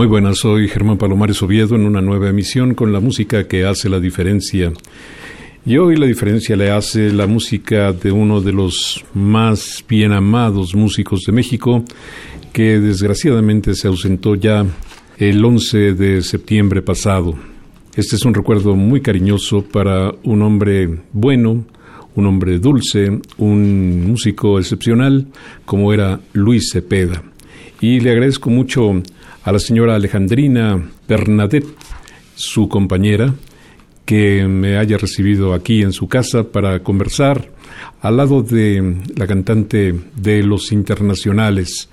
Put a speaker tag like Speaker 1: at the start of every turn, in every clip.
Speaker 1: Muy buenas, soy Germán Palomares Oviedo en una nueva emisión con la música que hace la diferencia. Y hoy la diferencia le hace la música de uno de los más bien amados músicos de México, que desgraciadamente se ausentó ya el 11 de septiembre pasado. Este es un recuerdo muy cariñoso para un hombre bueno, un hombre dulce, un músico excepcional como era Luis Cepeda. Y le agradezco mucho a la señora Alejandrina Bernadette, su compañera, que me haya recibido aquí en su casa para conversar al lado de la cantante de Los Internacionales,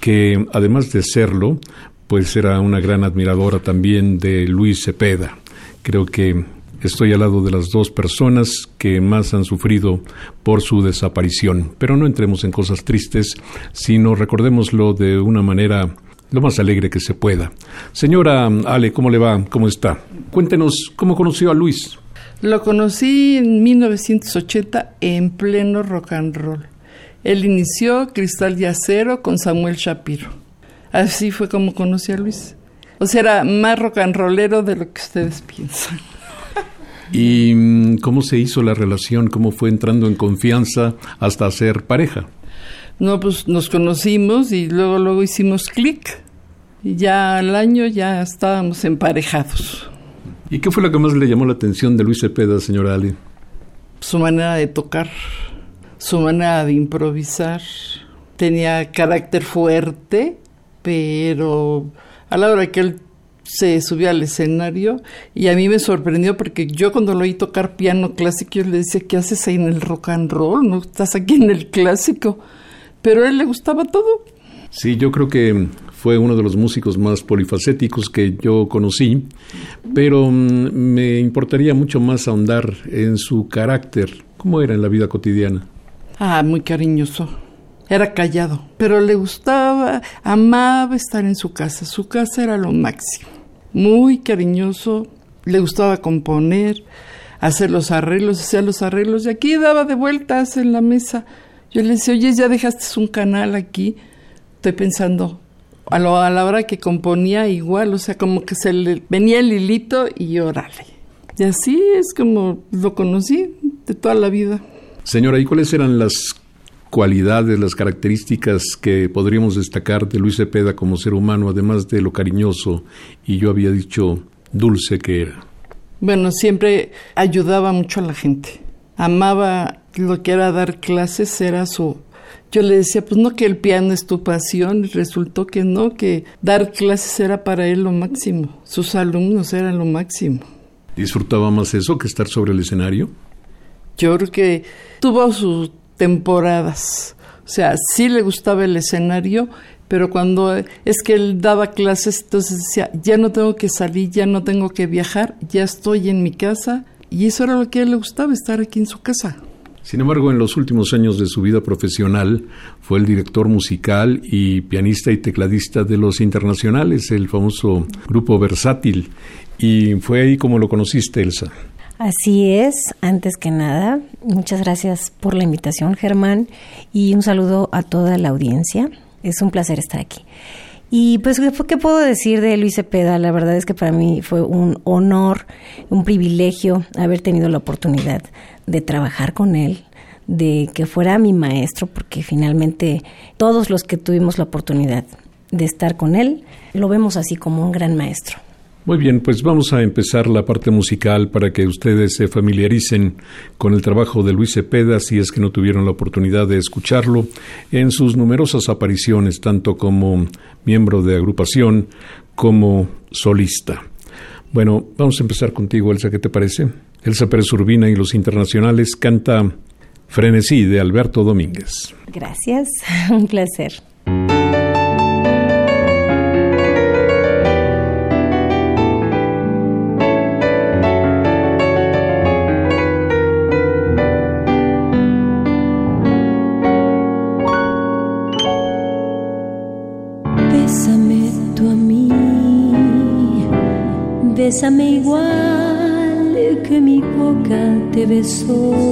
Speaker 1: que además de serlo, pues era una gran admiradora también de Luis Cepeda. Creo que estoy al lado de las dos personas que más han sufrido por su desaparición. Pero no entremos en cosas tristes, sino recordémoslo de una manera lo más alegre que se pueda. Señora Ale, ¿cómo le va? ¿Cómo está? Cuéntenos cómo conoció a Luis.
Speaker 2: Lo conocí en 1980 en pleno rock and roll. Él inició Cristal y Acero con Samuel Shapiro. Así fue como conocí a Luis. O sea, era más rock and rollero de lo que ustedes piensan.
Speaker 1: ¿Y mm, cómo se hizo la relación? ¿Cómo fue entrando en confianza hasta ser pareja?
Speaker 2: No, pues nos conocimos y luego luego hicimos clic y ya al año ya estábamos emparejados.
Speaker 1: ¿Y qué fue lo que más le llamó la atención de Luis Cepeda, señora Ali?
Speaker 2: Su manera de tocar, su manera de improvisar. Tenía carácter fuerte, pero a la hora que él se subió al escenario y a mí me sorprendió porque yo cuando lo oí tocar piano clásico yo le decía, ¿qué haces ahí en el rock and roll? ¿No estás aquí en el clásico? Pero a él le gustaba todo.
Speaker 1: Sí, yo creo que fue uno de los músicos más polifacéticos que yo conocí, pero mm, me importaría mucho más ahondar en su carácter. ¿Cómo era en la vida cotidiana?
Speaker 2: Ah, muy cariñoso. Era callado, pero le gustaba, amaba estar en su casa. Su casa era lo máximo. Muy cariñoso, le gustaba componer, hacer los arreglos, hacía los arreglos y aquí daba de vueltas en la mesa yo le decía, oye, ya dejaste un canal aquí. Estoy pensando, a, la hora que componía igual, o sea, como que se le venía el hilito y órale. Y así es como lo conocí de toda la vida.
Speaker 1: Señora, ¿y cuáles eran las cualidades, las características que podríamos destacar de Luis Cepeda como ser humano, además de lo cariñoso y yo había dicho dulce que era?
Speaker 2: Bueno, siempre ayudaba mucho a la gente. Amaba lo que era dar clases era su... Yo le decía, pues no que el piano es tu pasión, y resultó que no, que dar clases era para él lo máximo, sus alumnos eran lo máximo.
Speaker 1: ¿Disfrutaba más eso que estar sobre el escenario?
Speaker 2: Yo creo que tuvo sus temporadas, o sea, sí le gustaba el escenario, pero cuando es que él daba clases, entonces decía, ya no tengo que salir, ya no tengo que viajar, ya estoy en mi casa, y eso era lo que a él le gustaba, estar aquí en su casa.
Speaker 1: Sin embargo, en los últimos años de su vida profesional fue el director musical y pianista y tecladista de Los Internacionales, el famoso grupo Versátil. Y fue ahí como lo conociste, Elsa.
Speaker 3: Así es, antes que nada, muchas gracias por la invitación, Germán, y un saludo a toda la audiencia. Es un placer estar aquí. Y pues, ¿qué puedo decir de Luis Cepeda? La verdad es que para mí fue un honor, un privilegio haber tenido la oportunidad de trabajar con él, de que fuera mi maestro, porque finalmente todos los que tuvimos la oportunidad de estar con él, lo vemos así como un gran maestro.
Speaker 1: Muy bien, pues vamos a empezar la parte musical para que ustedes se familiaricen con el trabajo de Luis Cepeda, si es que no tuvieron la oportunidad de escucharlo, en sus numerosas apariciones, tanto como miembro de agrupación como solista. Bueno, vamos a empezar contigo, Elsa, ¿qué te parece? Elsa Pérez Urbina y los internacionales canta Frenesí de Alberto Domínguez.
Speaker 3: Gracias, un placer.
Speaker 4: Beijo.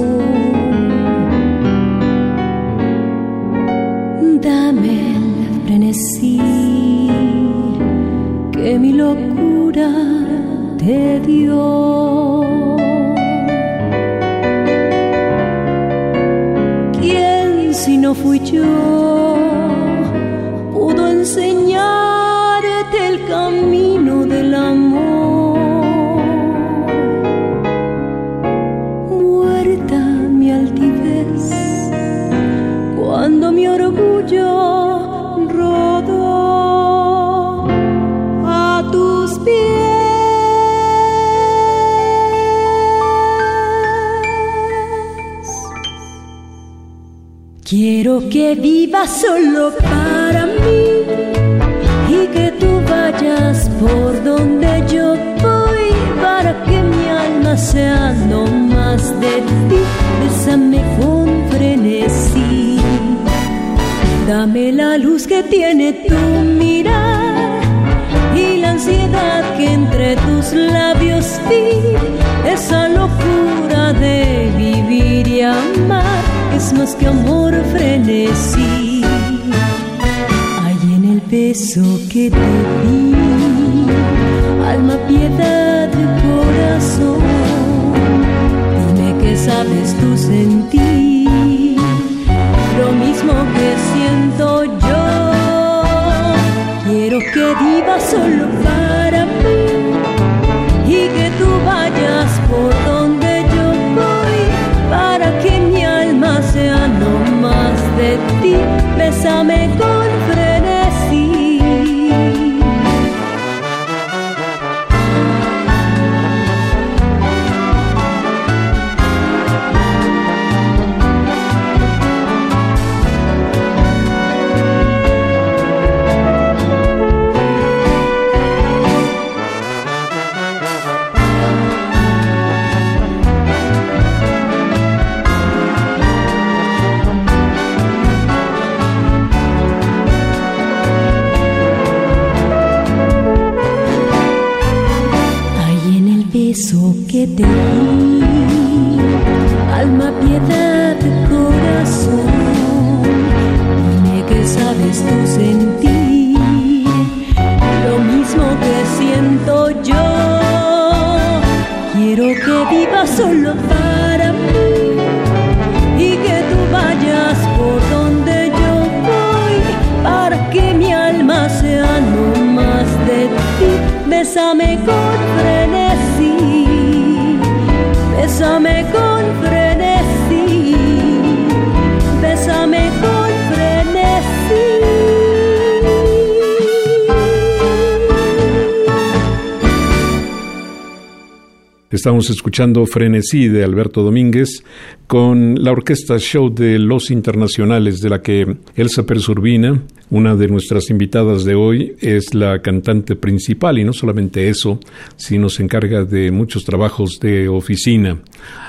Speaker 1: Estamos escuchando Frenesí de Alberto Domínguez con la Orquesta Show de Los Internacionales, de la que Elsa Persurbina, una de nuestras invitadas de hoy, es la cantante principal y no solamente eso, sino se encarga de muchos trabajos de oficina.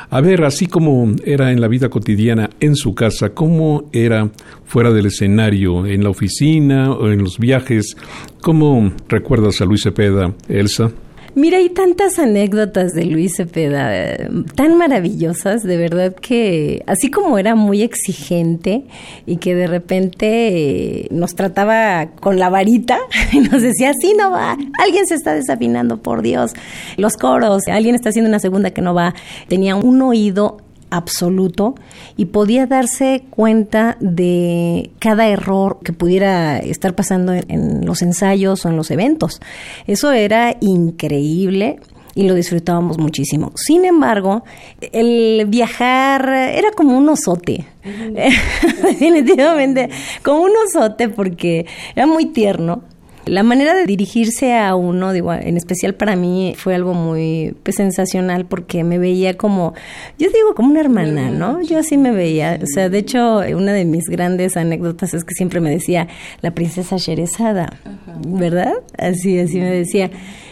Speaker 1: A ver, así como era en la vida cotidiana en su casa, ¿cómo era fuera del escenario, en la oficina o en los viajes? ¿Cómo recuerdas a Luis Cepeda, Elsa?
Speaker 3: Mira, hay tantas anécdotas de Luis Cepeda, tan maravillosas, de verdad que así como era muy exigente y que de repente eh, nos trataba con la varita y nos decía, así no va, alguien se está desafinando, por Dios, los coros, alguien está haciendo una segunda que no va, tenía un oído absoluto y podía darse cuenta de cada error que pudiera estar pasando en, los ensayos o en los eventos. Eso era increíble y lo disfrutábamos muchísimo. Sin embargo, el viajar era como un osote, definitivamente, como un osote porque era muy tierno la manera de dirigirse a uno, digo, en especial para mí, fue algo muy pues, sensacional porque me veía como, yo digo, como una hermana, ¿no? Yo así me veía. O sea, de hecho, una de mis grandes anécdotas es que siempre me decía la princesa Sherezada, ¿verdad? Así, así me decía,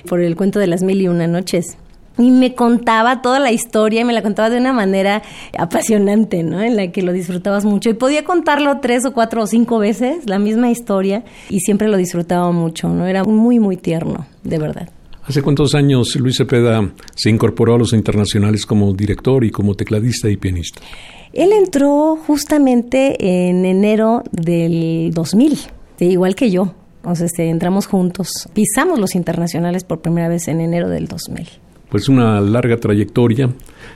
Speaker 3: por el cuento de las mil y una noches y me contaba toda la historia y me la contaba de una manera apasionante, ¿no? En la que lo disfrutabas mucho y podía contarlo tres o cuatro o cinco veces, la misma historia, y siempre lo disfrutaba mucho, ¿no? Era muy, muy tierno, de verdad.
Speaker 1: ¿Hace cuántos años Luis Cepeda se incorporó a los internacionales como director y como tecladista y pianista?
Speaker 3: Él entró justamente en enero del 2000, igual que yo. Entonces este, entramos juntos, pisamos los internacionales por primera vez en enero del 2000
Speaker 1: pues una larga trayectoria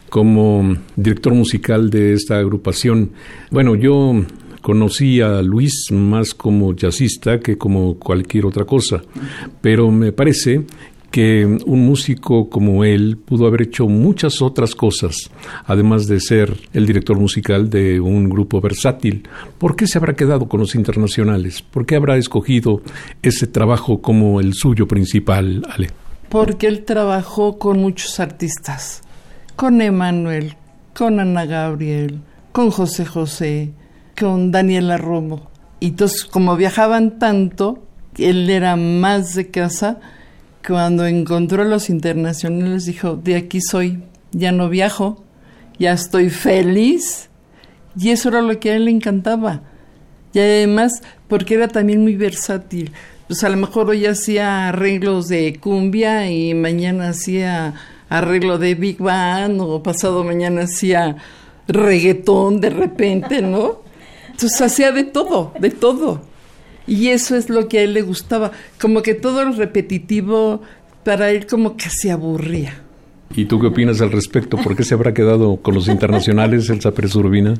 Speaker 1: como director musical de esta agrupación. Bueno, yo conocí a Luis más como jazzista que como cualquier otra cosa, pero me parece que un músico como él pudo haber hecho muchas otras cosas, además de ser el director musical de un grupo versátil. ¿Por qué se habrá quedado con los internacionales? ¿Por qué habrá escogido ese trabajo como el suyo principal, Ale?
Speaker 2: Porque él trabajó con muchos artistas, con Emanuel, con Ana Gabriel, con José José, con Daniela Romo. Y entonces, como viajaban tanto, él era más de casa, cuando encontró a los internacionales dijo, de aquí soy, ya no viajo, ya estoy feliz. Y eso era lo que a él le encantaba. Y además, porque era también muy versátil pues a lo mejor hoy hacía arreglos de cumbia y mañana hacía arreglo de Big Band o pasado mañana hacía reggaetón de repente, ¿no? Entonces hacía de todo, de todo. Y eso es lo que a él le gustaba, como que todo lo repetitivo para él como que se aburría.
Speaker 1: ¿Y tú qué opinas al respecto? ¿Por qué se habrá quedado con los internacionales Elsa Pérez Urbina?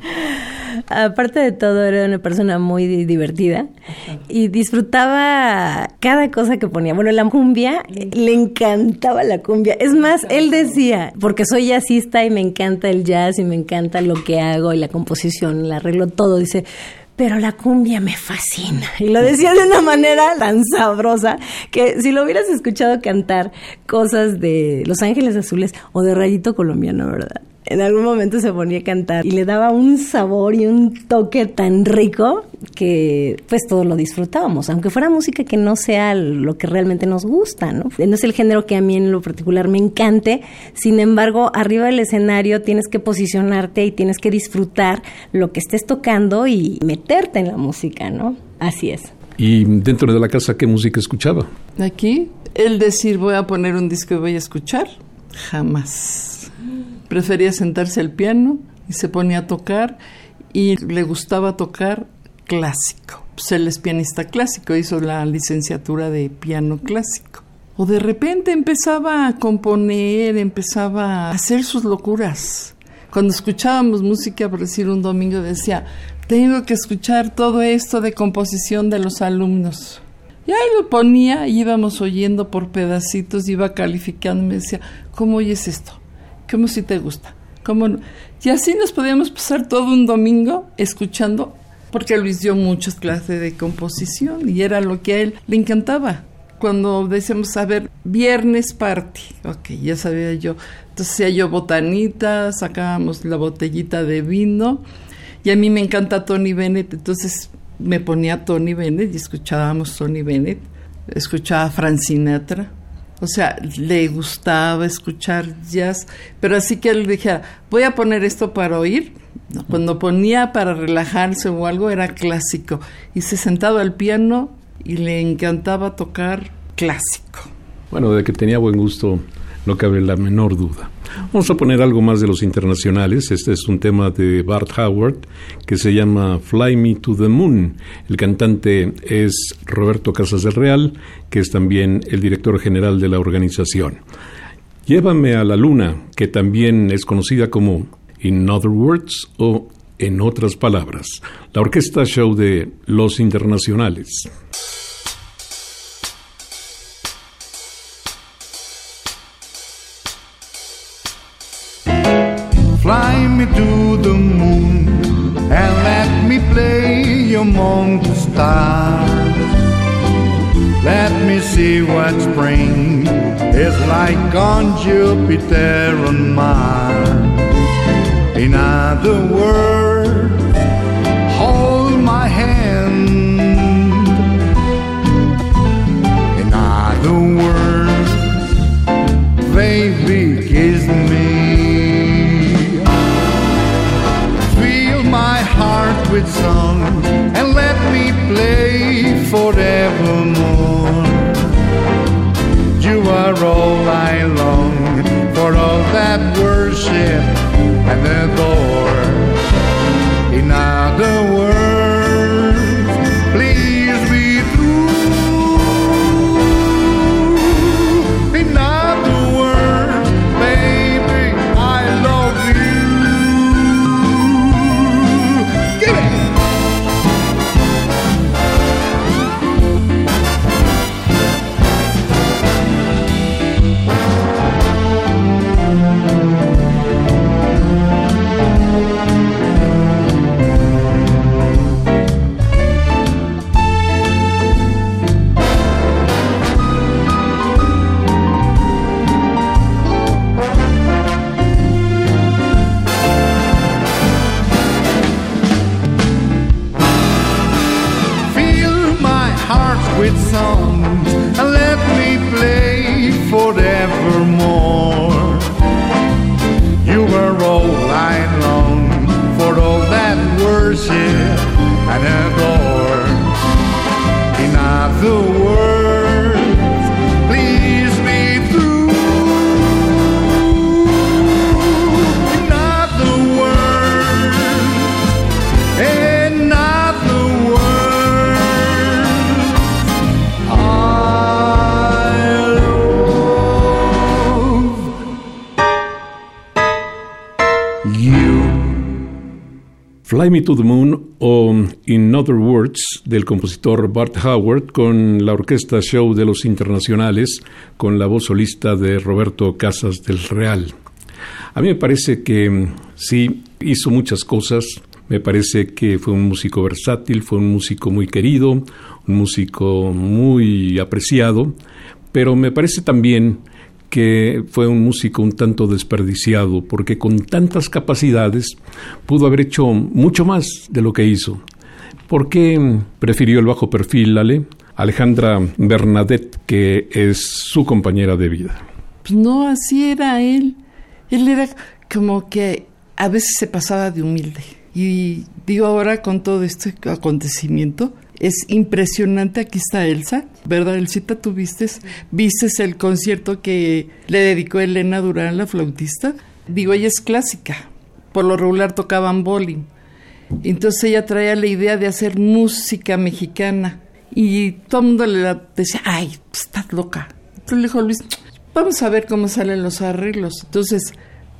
Speaker 3: Aparte de todo, era una persona muy divertida y disfrutaba cada cosa que ponía. Bueno, la cumbia, le encantaba la cumbia. Es más, él decía, porque soy jazzista y me encanta el jazz y me encanta lo que hago y la composición, el arreglo, todo. Dice, pero la cumbia me fascina. Y lo decía de una manera tan sabrosa que si lo hubieras escuchado cantar cosas de Los Ángeles Azules o de Rayito Colombiano, ¿verdad? En algún momento se ponía a cantar y le daba un sabor y un toque tan rico que pues todos lo disfrutábamos, aunque fuera música que no sea lo que realmente nos gusta, ¿no? No es el género que a mí en lo particular me encante, sin embargo, arriba del escenario tienes que posicionarte y tienes que disfrutar lo que estés tocando y meterte en la música, ¿no? Así es.
Speaker 1: ¿Y dentro de la casa qué música escuchaba?
Speaker 2: Aquí, el decir voy a poner un disco y voy a escuchar, jamás prefería sentarse al piano y se ponía a tocar y le gustaba tocar clásico. Pues él es pianista clásico, hizo la licenciatura de piano clásico. O de repente empezaba a componer, empezaba a hacer sus locuras. Cuando escuchábamos música, por decir un domingo, decía, tengo que escuchar todo esto de composición de los alumnos. Y ahí lo ponía, íbamos oyendo por pedacitos, iba calificando, me decía, ¿cómo oyes esto? Como si te gusta. como Y así nos podíamos pasar todo un domingo escuchando, porque Luis dio muchas clases de composición y era lo que a él le encantaba. Cuando decíamos, a ver, viernes party, ok, ya sabía yo. Entonces hacía yo botanita, sacábamos la botellita de vino y a mí me encanta Tony Bennett, entonces me ponía Tony Bennett y escuchábamos Tony Bennett, escuchaba Frank Sinatra o sea, le gustaba escuchar jazz, pero así que él dijera, voy a poner esto para oír. cuando ponía para relajarse o algo era clásico. Y se sentaba al piano y le encantaba tocar clásico.
Speaker 1: Bueno, de que tenía buen gusto no cabe la menor duda. Vamos a poner algo más de los internacionales. Este es un tema de Bart Howard que se llama Fly Me to the Moon. El cantante es Roberto Casas del Real, que es también el director general de la organización. Llévame a la luna, que también es conocida como In Other Words o En otras palabras, la orquesta show de Los Internacionales.
Speaker 5: On Jupiter and Mars. Me
Speaker 1: to the Moon o In Other Words del compositor Bart Howard con la orquesta show de los internacionales con la voz solista de Roberto Casas del Real. A mí me parece que mm, sí hizo muchas cosas, me parece que fue un músico versátil, fue un músico muy querido, un músico muy apreciado, pero me parece también que fue un músico un tanto desperdiciado, porque con tantas capacidades pudo haber hecho mucho más de lo que hizo. ¿Por qué prefirió el bajo perfil, Ale? Alejandra Bernadette, que es su compañera de vida.
Speaker 2: Pues no, así era él. Él era como que a veces se pasaba de humilde. Y digo ahora con todo este acontecimiento, es impresionante. Aquí está Elsa, ¿verdad, Elsita? ¿Tú? ¿Vistes el concierto que le dedicó Elena Durán, la flautista? Digo, ella es clásica. Por lo regular tocaban bowling. Entonces ella traía la idea de hacer música mexicana. Y todo el mundo le decía, ay, pues, estás loca. Entonces le dijo Luis, vamos a ver cómo salen los arreglos. Entonces,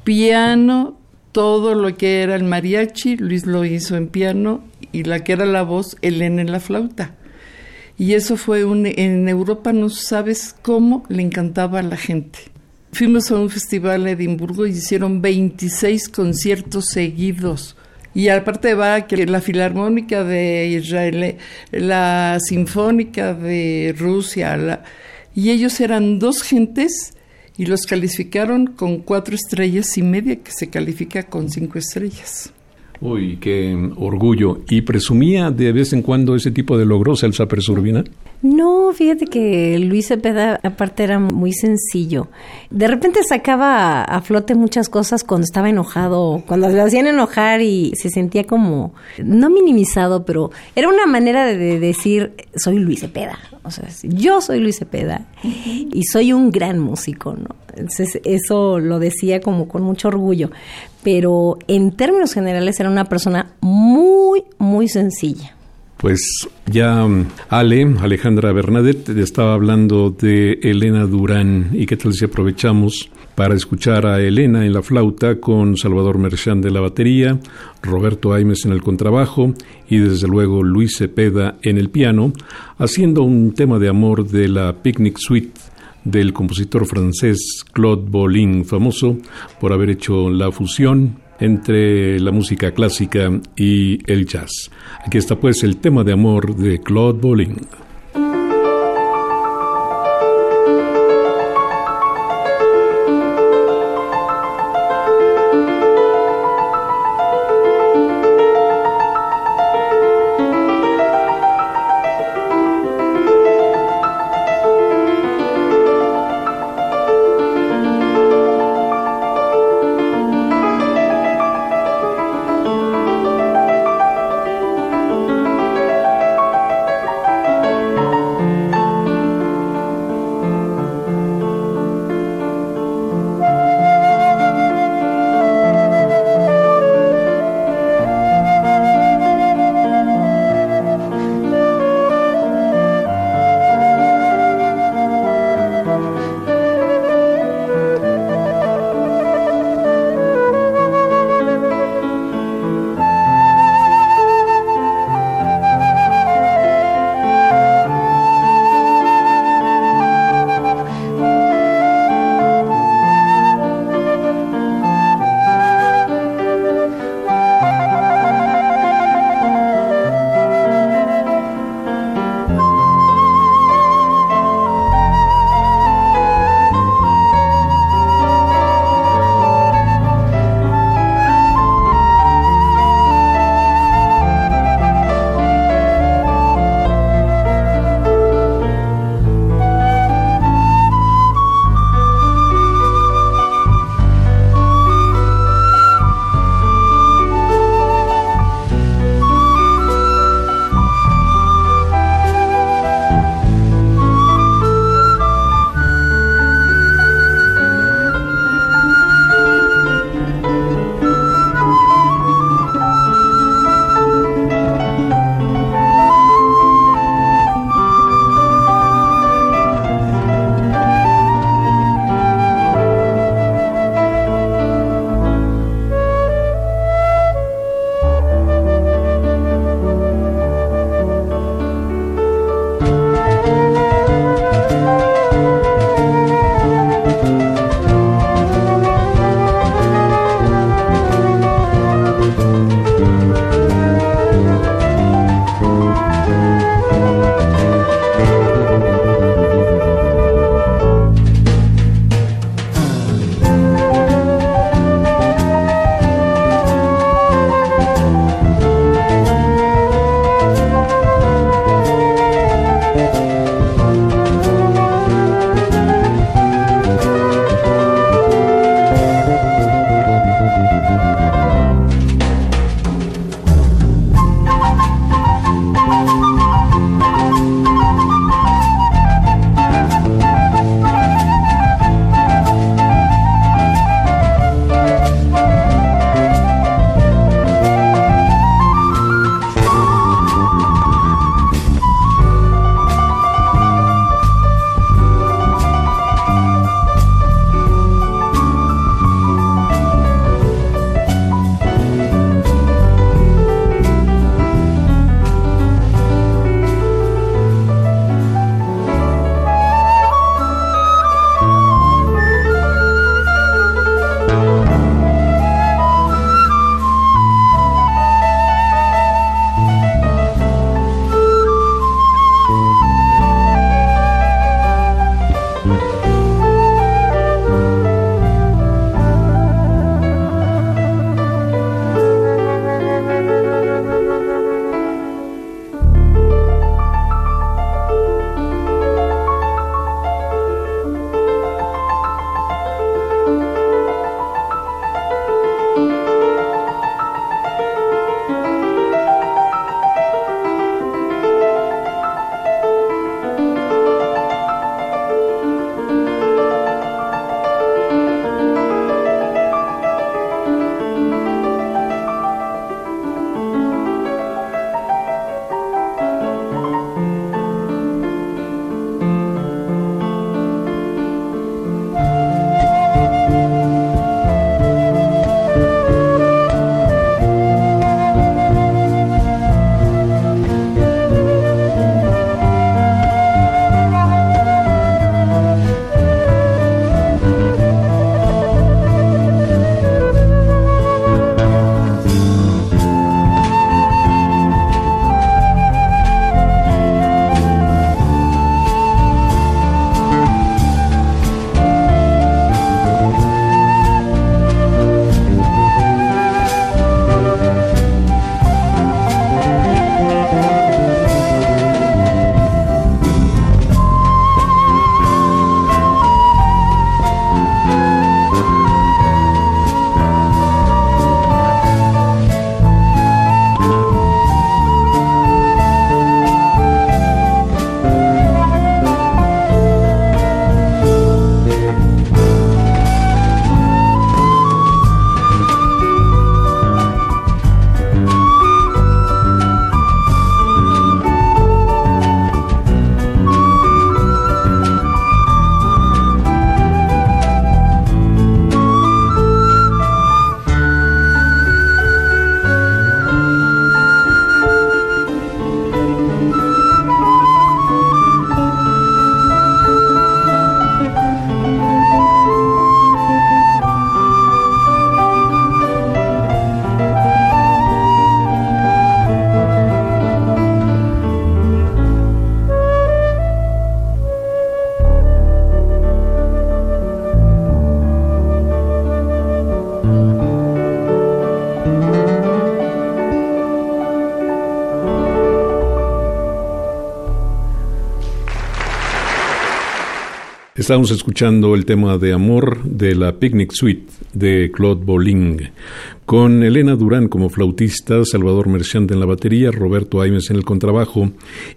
Speaker 2: piano, todo lo que era el mariachi, Luis lo hizo en piano y la que era la voz, Elena en la flauta. Y eso fue un, en Europa no sabes cómo le encantaba a la gente. Fuimos a un festival en Edimburgo y hicieron 26 conciertos seguidos. Y aparte va que la Filarmónica de Israel, la Sinfónica de Rusia, la, y ellos eran dos gentes y los calificaron con cuatro estrellas y media, que se califica con cinco estrellas.
Speaker 1: Uy, qué orgullo. ¿Y presumía de vez en cuando ese tipo de logros, Elsa Presurbina?
Speaker 3: No, fíjate que Luis Cepeda aparte era muy sencillo. De repente sacaba a flote muchas cosas cuando estaba enojado, cuando lo hacían enojar y se sentía como, no minimizado, pero era una manera de decir, soy Luis Cepeda. O sea, yo soy Luis Cepeda y soy un gran músico, ¿no? Entonces, eso lo decía como con mucho orgullo pero en términos generales era una persona muy, muy sencilla.
Speaker 1: Pues ya um, Ale, Alejandra Bernadette, estaba hablando de Elena Durán. Y qué tal si aprovechamos para escuchar a Elena en la flauta con Salvador Merchán de la batería, Roberto Aimes en el contrabajo y desde luego Luis Cepeda en el piano, haciendo un tema de amor de la Picnic Suite del compositor francés Claude Bolin, famoso por haber hecho la fusión entre la música clásica y el jazz. Aquí está pues el tema de amor de Claude Bolin. Estamos escuchando el tema de amor de la Picnic Suite de Claude Bolling, con Elena Durán como flautista, Salvador Merchant en la batería, Roberto Aimes en el contrabajo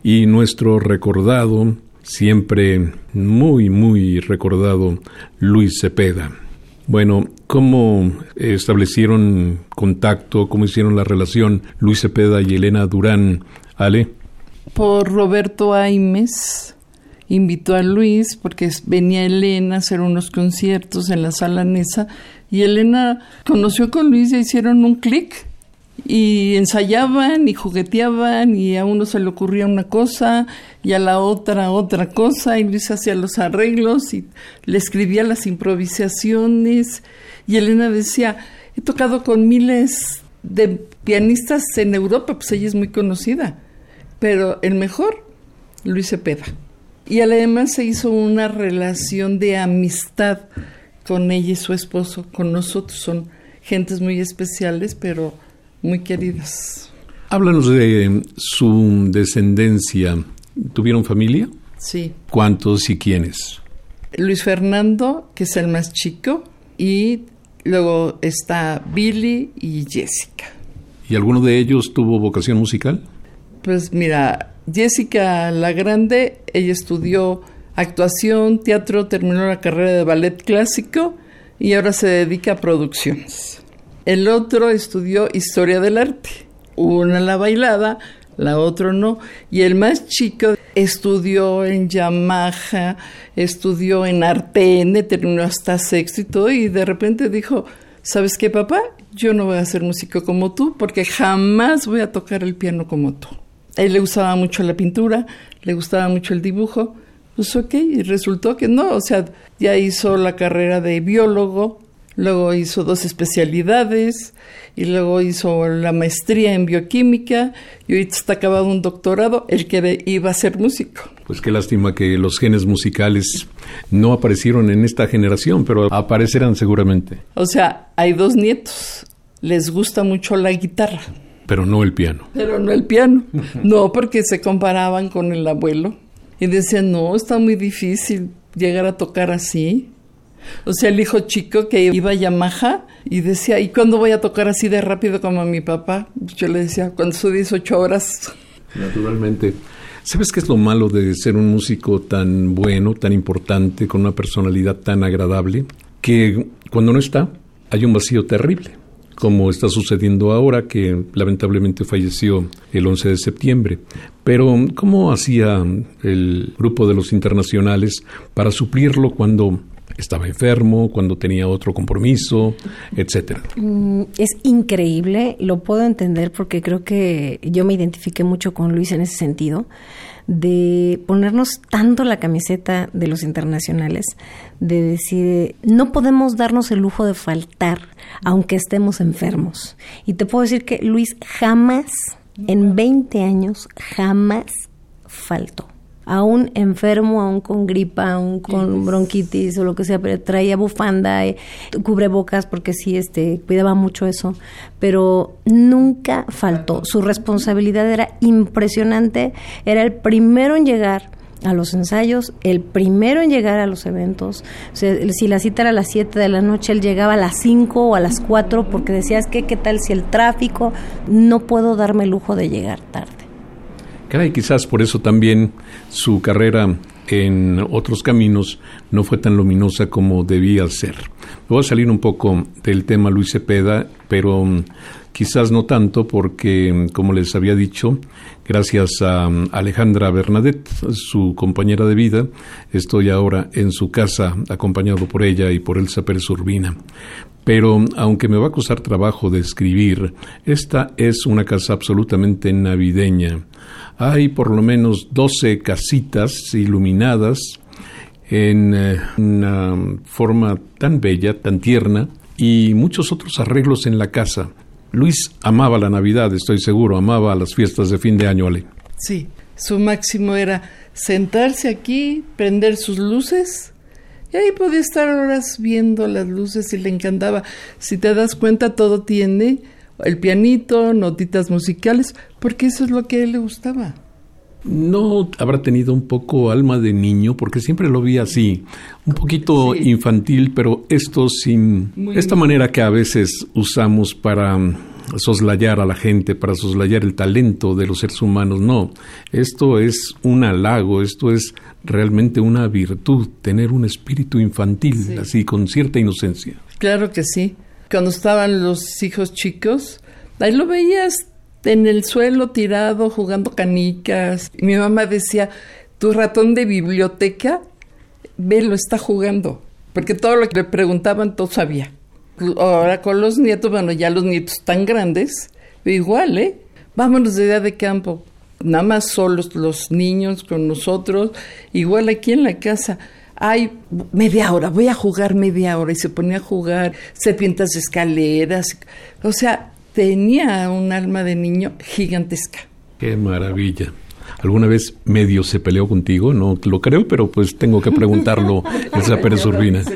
Speaker 1: y nuestro recordado, siempre muy, muy recordado, Luis Cepeda. Bueno, ¿cómo establecieron contacto, cómo hicieron la relación Luis Cepeda y Elena Durán? Ale.
Speaker 2: Por Roberto Aimes, invitó a Luis porque venía Elena a hacer unos conciertos en la sala Nesa y Elena conoció con Luis y hicieron un clic y ensayaban y jugueteaban y a uno se le ocurría una cosa y a la otra otra cosa y Luis hacía los arreglos y le escribía las improvisaciones y Elena decía, he tocado con miles de pianistas en Europa, pues ella es muy conocida, pero el mejor, Luis Cepeda. Y además se hizo una relación de amistad con ella y su esposo, con nosotros. Son gentes muy especiales, pero muy queridas.
Speaker 1: Háblanos de su descendencia. ¿Tuvieron familia?
Speaker 2: Sí.
Speaker 1: ¿Cuántos y quiénes?
Speaker 2: Luis Fernando, que es el más chico, y luego está Billy y Jessica.
Speaker 1: ¿Y alguno de ellos tuvo vocación musical?
Speaker 2: Pues mira, Jessica la Grande, ella estudió actuación, teatro, terminó la carrera de ballet clásico y ahora se dedica a producciones. El otro estudió historia del arte. Una la bailada, la otra no. Y el más chico estudió en Yamaha, estudió en Artene, terminó hasta sexto y todo, y de repente dijo, ¿sabes qué, papá? Yo no voy a ser músico como tú porque jamás voy a tocar el piano como tú. Él le gustaba mucho la pintura, le gustaba mucho el dibujo. Pues ok, y resultó que no, o sea, ya hizo la carrera de biólogo, luego hizo dos especialidades y luego hizo la maestría en bioquímica y ahorita está acabado un doctorado, el que iba a ser músico.
Speaker 1: Pues qué lástima que los genes musicales no aparecieron en esta generación, pero aparecerán seguramente.
Speaker 2: O sea, hay dos nietos, les gusta mucho la guitarra.
Speaker 1: Pero no el piano.
Speaker 2: Pero no el piano. No, porque se comparaban con el abuelo. Y decían, no, está muy difícil llegar a tocar así. O sea, el hijo chico que iba a Yamaha y decía, ¿y cuándo voy a tocar así de rápido como mi papá? Yo le decía, cuando estudies ocho horas.
Speaker 1: Naturalmente. ¿Sabes qué es lo malo de ser un músico tan bueno, tan importante, con una personalidad tan agradable? Que cuando no está, hay un vacío terrible como está sucediendo ahora, que lamentablemente falleció el 11 de septiembre. Pero, ¿cómo hacía el grupo de los internacionales para suplirlo cuando estaba enfermo, cuando tenía otro compromiso, etcétera.
Speaker 3: Mm, es increíble, lo puedo entender porque creo que yo me identifiqué mucho con Luis en ese sentido de ponernos tanto la camiseta de los internacionales, de decir, no podemos darnos el lujo de faltar aunque estemos enfermos. Y te puedo decir que Luis jamás, en 20 años, jamás faltó aún enfermo, aún con gripa, aún con bronquitis o lo que sea, pero traía bufanda, eh, cubrebocas porque sí, este, cuidaba mucho eso, pero nunca faltó. Su responsabilidad era impresionante, era el primero en llegar a los ensayos, el primero en llegar a los eventos. si la cita era a las 7 de la noche, él llegaba a las 5 o a las 4 porque decías que qué tal si el tráfico, no puedo darme el lujo de llegar tarde.
Speaker 1: Caray, quizás por eso también su carrera en otros caminos no fue tan luminosa como debía ser. Voy a salir un poco del tema Luis Cepeda, pero mm, quizás no tanto porque, mm, como les había dicho, gracias a mm, Alejandra Bernadette, su compañera de vida, estoy ahora en su casa acompañado por ella y por Elsa Pérez Urbina. Pero aunque me va a costar trabajo de escribir, esta es una casa absolutamente navideña hay por lo menos 12 casitas iluminadas en eh, una forma tan bella, tan tierna, y muchos otros arreglos en la casa. Luis amaba la Navidad, estoy seguro, amaba las fiestas de fin de año, Ale.
Speaker 2: Sí, su máximo era sentarse aquí, prender sus luces, y ahí podía estar horas viendo las luces y le encantaba. Si te das cuenta, todo tiene el pianito, notitas musicales, porque eso es lo que a él le gustaba.
Speaker 1: no habrá tenido un poco alma de niño, porque siempre lo vi así, un poquito infantil, pero esto sin esta manera que a veces usamos para mm, soslayar a la gente, para soslayar el talento de los seres humanos. No, esto es un halago, esto es realmente una virtud, tener un espíritu infantil, así con cierta inocencia.
Speaker 2: Claro que sí. Cuando estaban los hijos chicos, ahí lo veías en el suelo tirado jugando canicas. mi mamá decía, tu ratón de biblioteca, lo está jugando. Porque todo lo que le preguntaban, todo sabía. Ahora con los nietos, bueno, ya los nietos tan grandes, igual, ¿eh? Vámonos de día de campo. Nada más solos los niños con nosotros, igual aquí en la casa. Ay, media hora, voy a jugar media hora. Y se ponía a jugar serpientes de escaleras. O sea, tenía un alma de niño gigantesca.
Speaker 1: Qué maravilla. ¿Alguna vez medio se peleó contigo? No lo creo, pero pues tengo que preguntarlo, Elsa Pérez Urbina.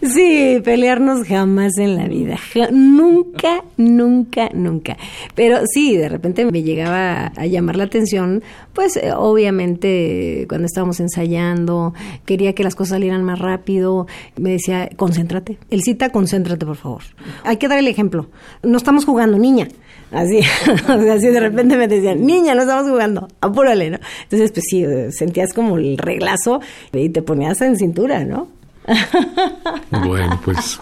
Speaker 3: Sí, pelearnos jamás en la vida. nunca, nunca, nunca. Pero sí, de repente me llegaba a llamar la atención, pues eh, obviamente cuando estábamos ensayando, quería que las cosas salieran más rápido. Me decía, concéntrate. El cita, concéntrate, por favor. Hay que dar el ejemplo. No estamos jugando, niña. Así, así de repente me decían, niña, no estamos jugando, apúrale, ¿no? Entonces, pues sí, sentías como el reglazo y te ponías en cintura, ¿no?
Speaker 1: Bueno, pues.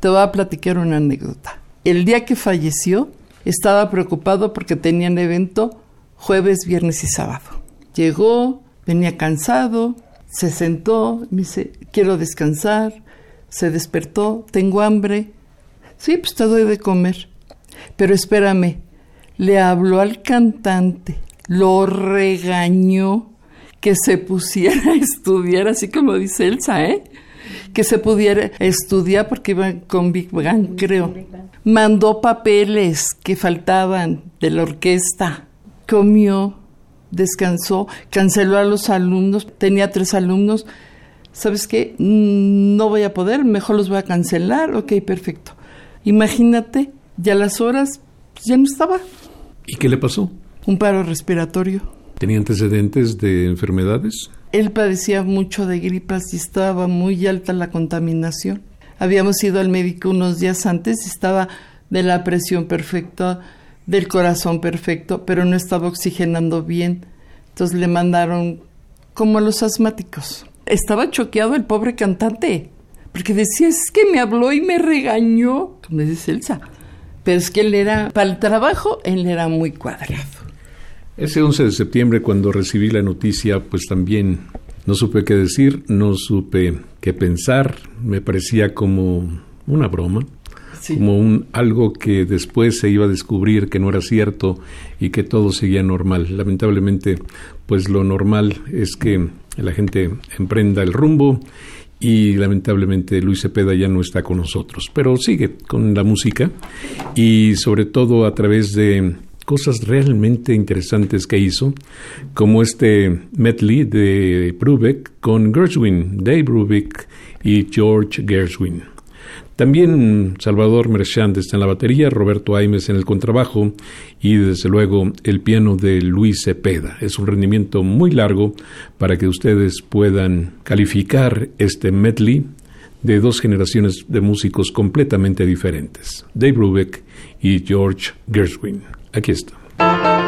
Speaker 2: Te voy a platicar una anécdota. El día que falleció, estaba preocupado porque tenían evento jueves, viernes y sábado. Llegó, venía cansado, se sentó, me dice, quiero descansar, se despertó, tengo hambre. Sí, pues te doy de comer. Pero espérame, le habló al cantante, lo regañó que se pusiera a estudiar, así como dice Elsa, ¿eh? Que se pudiera estudiar porque iba con Big Bang, creo. Mandó papeles que faltaban de la orquesta. Comió, descansó, canceló a los alumnos. Tenía tres alumnos. ¿Sabes qué? Mm, no voy a poder, mejor los voy a cancelar. Ok, perfecto. Imagínate ya las horas pues, ya no estaba.
Speaker 1: ¿Y qué le pasó?
Speaker 2: Un paro respiratorio.
Speaker 1: ¿Tenía antecedentes de enfermedades?
Speaker 2: Él padecía mucho de gripas y estaba muy alta la contaminación. Habíamos ido al médico unos días antes y estaba de la presión perfecta, del corazón perfecto, pero no estaba oxigenando bien. Entonces le mandaron como a los asmáticos. Estaba choqueado el pobre cantante, porque decía, es que me habló y me regañó, como dice Elsa. Pero es que él era, para el trabajo, él era muy cuadrado.
Speaker 1: Ese 11 de septiembre, cuando recibí la noticia, pues también no supe qué decir, no supe qué pensar, me parecía como una broma, como un algo que después se iba a descubrir que no era cierto y que todo seguía normal. Lamentablemente, pues lo normal es que la gente emprenda el rumbo y lamentablemente Luis Cepeda ya no está con nosotros, pero sigue con la música y sobre todo a través de cosas realmente interesantes que hizo, como este medley de Brubeck con Gershwin, Dave Brubeck y George Gershwin. También Salvador Merchant está en la batería, Roberto Aimes en el contrabajo y desde luego el piano de Luis Cepeda. Es un rendimiento muy largo para que ustedes puedan calificar este medley de dos generaciones de músicos completamente diferentes, Dave Brubeck y George Gershwin. Aquí está.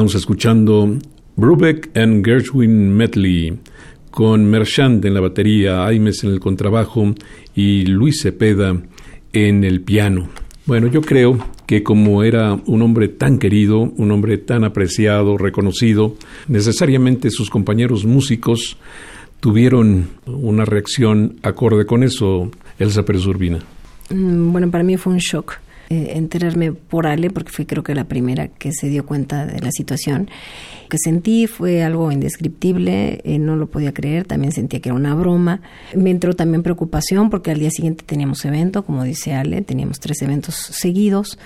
Speaker 1: Estamos escuchando Brubeck and Gershwin Medley con Merchant en la batería, Aimes en el contrabajo y Luis Cepeda en el piano. Bueno, yo creo que como era un hombre tan querido, un hombre tan apreciado, reconocido, necesariamente sus compañeros músicos tuvieron una reacción acorde con eso, Elsa Pérez Urbina.
Speaker 3: Mm, bueno, para mí fue un shock eh, enterarme por Ale, porque fui creo que la primera que se dio cuenta de la situación. Lo que sentí fue algo indescriptible, eh, no lo podía creer, también sentía que era una broma. Me entró también preocupación porque al día siguiente teníamos evento, como dice Ale, teníamos tres eventos seguidos,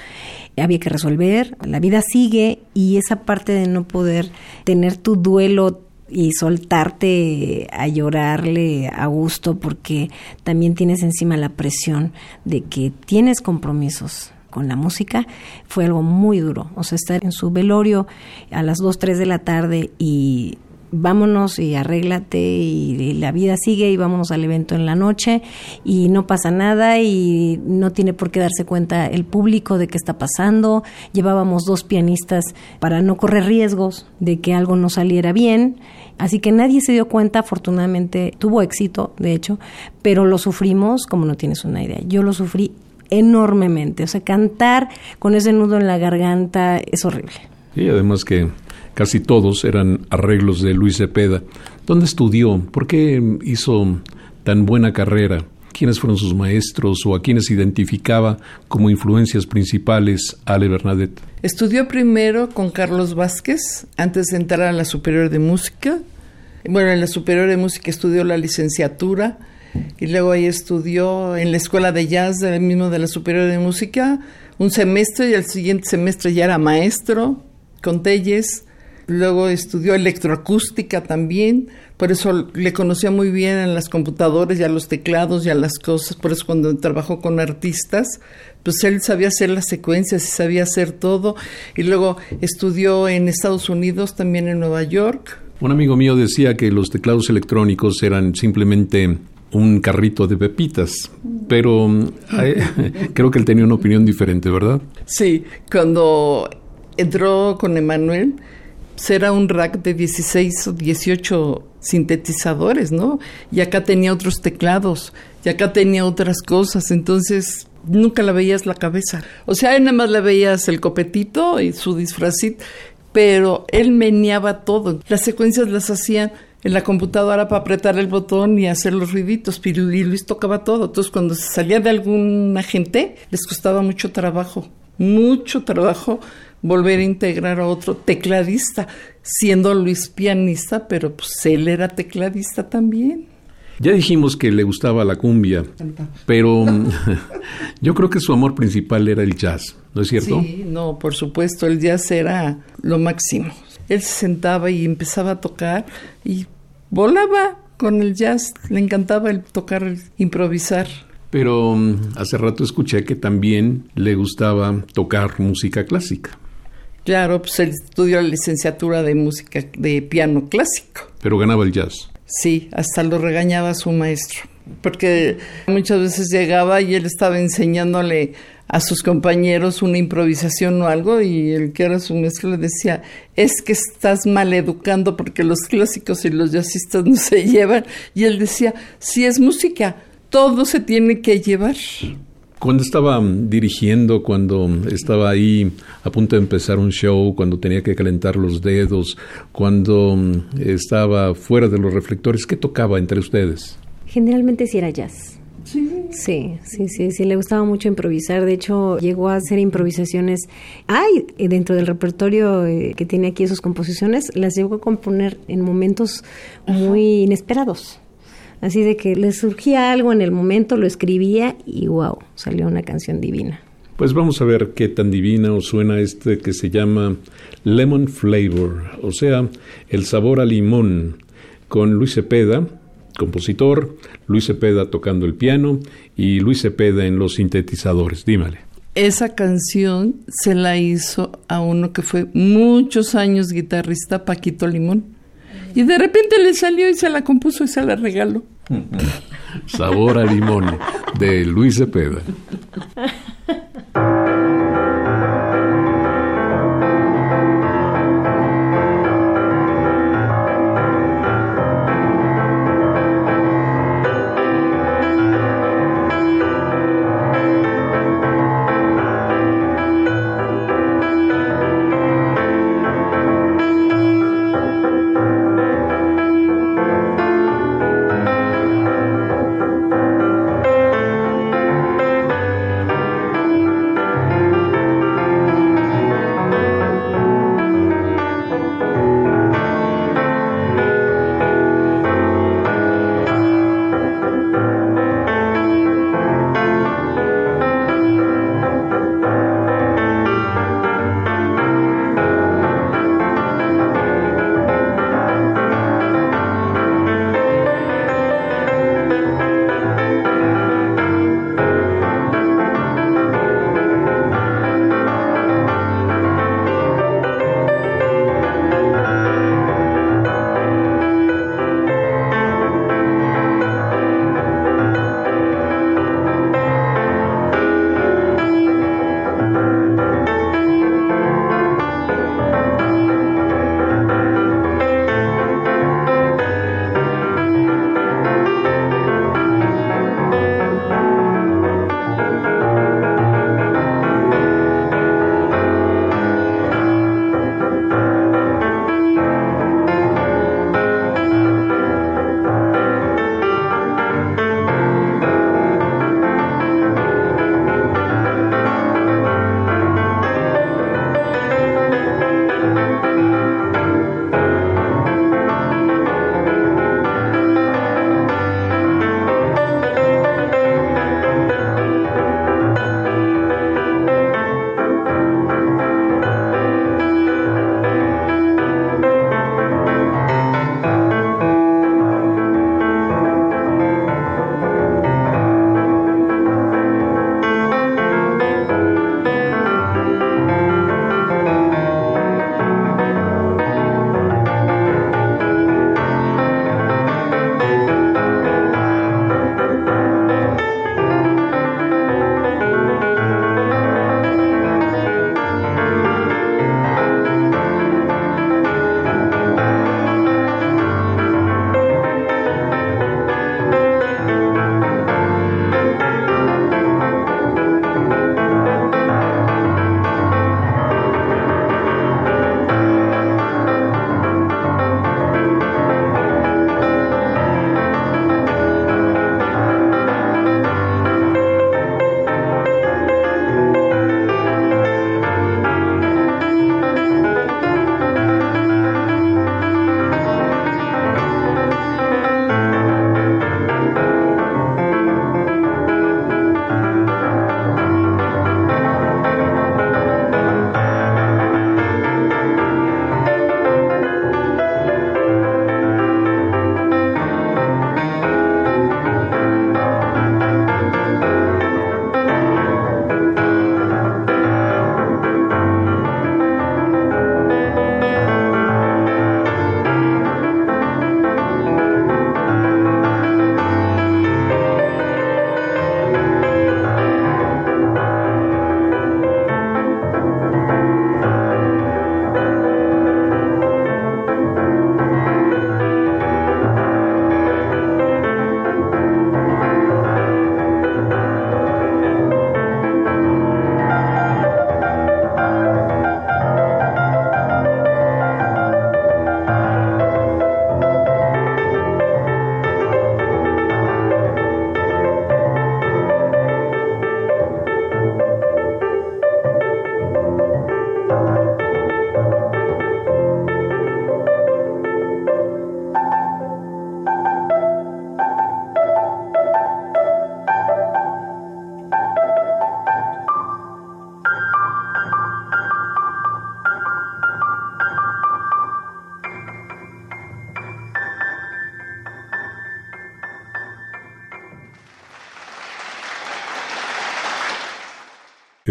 Speaker 3: había que resolver, la vida sigue y esa parte de no poder tener tu duelo y soltarte a llorarle a gusto porque también tienes encima la presión de que tienes compromisos con la música fue algo muy duro. O sea, estar en su velorio a las 2, 3 de la tarde y vámonos y arréglate y, la vida sigue y vámonos al evento en la noche y no pasa nada y no tiene por qué darse cuenta el público de qué está pasando. Llevábamos dos pianistas para no correr riesgos de que algo no saliera bien. Así que nadie se dio cuenta, afortunadamente tuvo éxito, de hecho, pero lo sufrimos como no tienes una idea. Yo lo sufrí enormemente. O sea, cantar con ese nudo en la garganta es horrible.
Speaker 1: Y además que casi todos eran arreglos de Luis Cepeda. ¿Dónde estudió? ¿Por qué hizo tan buena carrera? ¿Quiénes fueron sus maestros o a quienes identificaba como influencias principales Ale Bernadette?
Speaker 2: Estudió primero con Carlos Vázquez antes de entrar a la Superior de Música. Bueno, en la Superior de Música estudió la licenciatura y luego ahí estudió en la escuela de jazz del mismo de la Superior de Música un semestre y el siguiente semestre ya era maestro con Telles. Luego estudió electroacústica también, por eso le conocía muy bien a las computadoras y a los teclados y a las cosas, por eso cuando trabajó con artistas, pues él sabía hacer las secuencias y sabía hacer todo. Y luego estudió en Estados Unidos, también en Nueva York.
Speaker 1: Un amigo mío decía que los teclados electrónicos eran simplemente un carrito de pepitas, pero creo que él tenía una opinión diferente, ¿verdad?
Speaker 2: Sí, cuando entró con Emanuel, pues era un rack de 16 o 18 sintetizadores, ¿no? Y acá tenía otros teclados, y acá tenía otras cosas, entonces nunca la veías la cabeza. O sea, nada más le veías el copetito y su disfrazito, pero él meneaba todo. Las secuencias las hacían en la computadora para apretar el botón y hacer los ruiditos, y Luis tocaba todo. Entonces, cuando se salía de alguna gente, les costaba mucho trabajo, mucho trabajo volver a integrar a otro tecladista, siendo Luis pianista, pero pues él era tecladista también.
Speaker 1: Ya dijimos que le gustaba la cumbia, pero yo creo que su amor principal era el jazz, ¿no es cierto?
Speaker 2: Sí, no, por supuesto, el jazz era lo máximo. Él se sentaba y empezaba a tocar y volaba con el jazz, le encantaba el tocar, improvisar.
Speaker 1: Pero mm, hace rato escuché que también le gustaba tocar música clásica.
Speaker 2: Claro, pues él estudió la licenciatura de música de piano clásico.
Speaker 1: Pero ganaba el jazz.
Speaker 2: Sí, hasta lo regañaba su maestro, porque muchas veces llegaba y él estaba enseñándole a sus compañeros una improvisación o algo y el que era su maestro le decía, es que estás mal educando porque los clásicos y los jazzistas no se llevan. Y él decía, si es música, todo se tiene que llevar.
Speaker 1: Cuando estaba dirigiendo, cuando estaba ahí a punto de empezar un show, cuando tenía que calentar los dedos, cuando estaba fuera de los reflectores, ¿qué tocaba entre ustedes?
Speaker 3: Generalmente sí era jazz. Sí. sí, sí, sí, le gustaba mucho improvisar. De hecho, llegó a hacer improvisaciones. Hay dentro del repertorio eh, que tiene aquí sus composiciones, las llegó a componer en momentos muy inesperados. Así de que le surgía algo en el momento, lo escribía y wow, salió una canción divina.
Speaker 1: Pues vamos a ver qué tan divina os suena este que se llama Lemon Flavor, o sea, el sabor a limón, con Luis Cepeda, compositor, Luis Cepeda tocando el piano y Luis Cepeda en los sintetizadores. Dímale.
Speaker 2: Esa canción se la hizo a uno que fue muchos años guitarrista, Paquito Limón. Y de repente le salió y se la compuso y se la regaló.
Speaker 1: Sabor a limón de Luis Cepeda.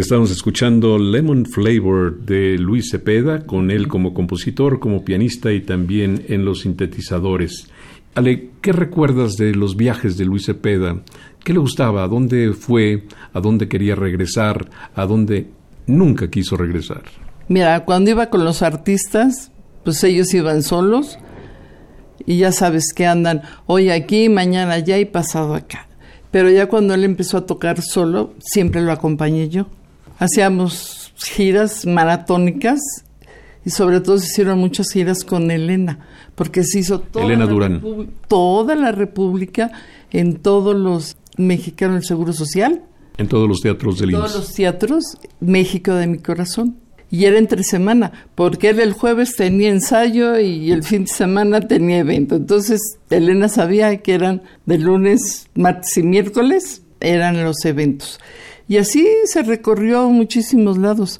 Speaker 1: Estamos escuchando Lemon Flavor de Luis Cepeda, con él como compositor, como pianista y también en los sintetizadores. Ale, ¿qué recuerdas de los viajes de Luis Cepeda? ¿Qué le gustaba? ¿A dónde fue? ¿A dónde quería regresar? ¿A dónde nunca quiso regresar?
Speaker 2: Mira, cuando iba con los artistas, pues ellos iban solos y ya sabes que andan hoy aquí, mañana allá y pasado acá. Pero ya cuando él empezó a tocar solo, siempre lo acompañé yo. Hacíamos giras maratónicas y sobre todo se hicieron muchas giras con Elena, porque se hizo toda,
Speaker 1: Elena
Speaker 2: la,
Speaker 1: Durán.
Speaker 2: Repu- toda la República en todos los mexicanos del Seguro Social,
Speaker 1: En todos los teatros del
Speaker 2: todos los teatros, México de mi corazón. Y era entre semana, porque él el jueves tenía ensayo y el fin de semana tenía evento. Entonces, Elena sabía que eran de lunes, martes y miércoles, eran los eventos. Y así se recorrió a muchísimos lados.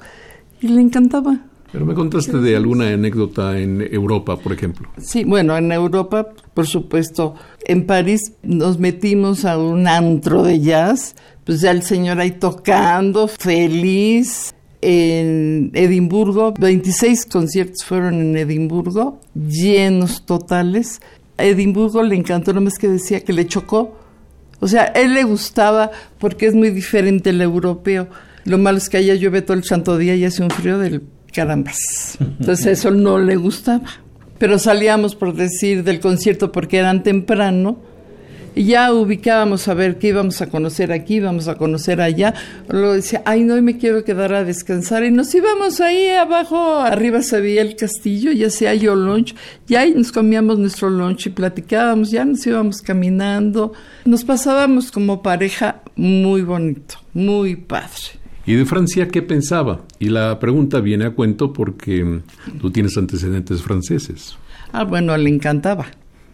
Speaker 2: Y le encantaba.
Speaker 1: Pero me contaste de alguna anécdota en Europa, por ejemplo.
Speaker 2: Sí, bueno, en Europa, por supuesto. En París nos metimos a un antro de jazz, pues ya el señor ahí tocando, feliz. En Edimburgo, 26 conciertos fueron en Edimburgo, llenos totales. A Edimburgo le encantó, nomás que decía que le chocó. O sea, él le gustaba porque es muy diferente el europeo. Lo malo es que allá llueve todo el santo día y hace un frío del carambas. Entonces eso no le gustaba. Pero salíamos, por decir, del concierto porque eran temprano ya ubicábamos a ver qué íbamos a conocer aquí, íbamos a conocer allá. Luego decía, ay, no, hoy me quiero quedar a descansar. Y nos íbamos ahí abajo, arriba se veía el castillo, ya hacía yo lunch, y ahí nos comíamos nuestro lunch y platicábamos, ya nos íbamos caminando. Nos pasábamos como pareja muy bonito, muy padre.
Speaker 1: ¿Y de Francia qué pensaba? Y la pregunta viene a cuento porque mm, tú tienes antecedentes franceses.
Speaker 2: Ah, bueno, le encantaba,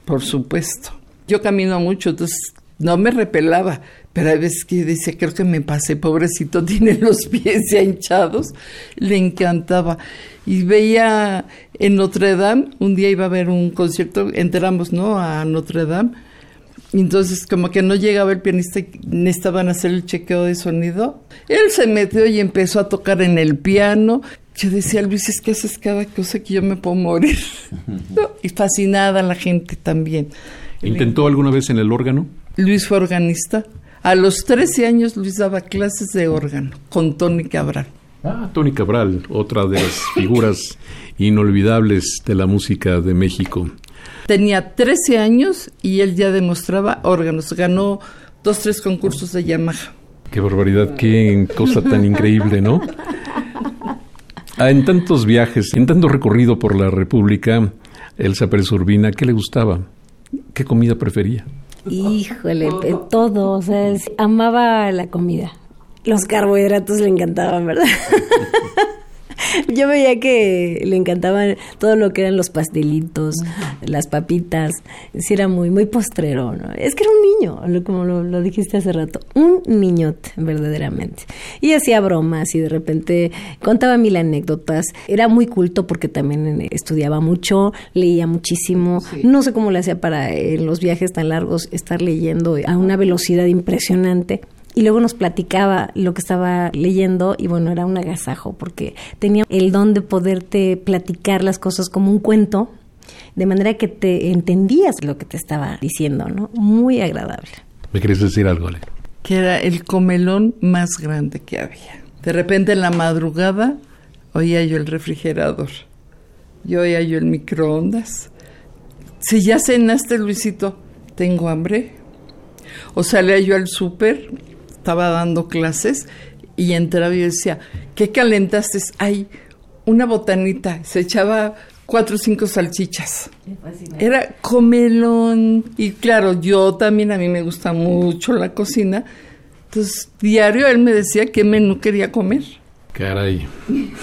Speaker 2: por supuesto. Yo camino mucho, entonces no me repelaba, pero hay veces que decía, creo que me pasé, pobrecito, tiene los pies ya hinchados. Le encantaba. Y veía en Notre Dame, un día iba a ver un concierto, entramos, ¿no? A Notre Dame. Entonces, como que no llegaba el pianista, y necesitaban hacer el chequeo de sonido. Él se metió y empezó a tocar en el piano. Yo decía, Luis, es que haces cada cosa que yo me puedo morir. ¿No? Y fascinada la gente también.
Speaker 1: ¿Intentó alguna vez en el órgano?
Speaker 2: Luis fue organista. A los 13 años Luis daba clases de órgano con Tony Cabral.
Speaker 1: Ah, Tony Cabral, otra de las figuras inolvidables de la música de México.
Speaker 2: Tenía 13 años y él ya demostraba órganos. Ganó dos, tres concursos de Yamaha.
Speaker 1: Qué barbaridad, qué cosa tan increíble, ¿no? Ah, en tantos viajes, en tanto recorrido por la República, Elsa Pérez Urbina, ¿qué le gustaba? ¿Qué comida prefería?
Speaker 3: Híjole, todo, o sea, amaba la comida. Los carbohidratos le encantaban, ¿verdad? Yo veía que le encantaban todo lo que eran los pastelitos, las papitas. Sí, era muy, muy postrero, ¿no? Es que era un niño, lo- como lo, lo dijiste hace rato. Un niñote, verdaderamente. Y hacía bromas y de repente contaba mil anécdotas. Era muy culto porque también eh, estudiaba mucho, leía muchísimo. No sé cómo le hacía para eh, en los viajes tan largos estar leyendo a una velocidad impresionante. Y luego nos platicaba lo que estaba leyendo y bueno, era un agasajo porque tenía el don de poderte platicar las cosas como un cuento, de manera que te entendías lo que te estaba diciendo, ¿no? Muy agradable.
Speaker 1: ¿Me quieres decir algo, Ale?
Speaker 2: que era el comelón más grande que había. De repente en la madrugada oía yo el refrigerador, yo oía yo el microondas. Si ya cenaste, Luisito, tengo hambre. O salía yo al súper, estaba dando clases y entraba y decía, ¿qué calentaste? Ay, una botanita. Se echaba cuatro o cinco salchichas. Era comelón. Y claro, yo también, a mí me gusta mucho la cocina. Entonces, diario él me decía qué menú quería comer.
Speaker 1: Caray.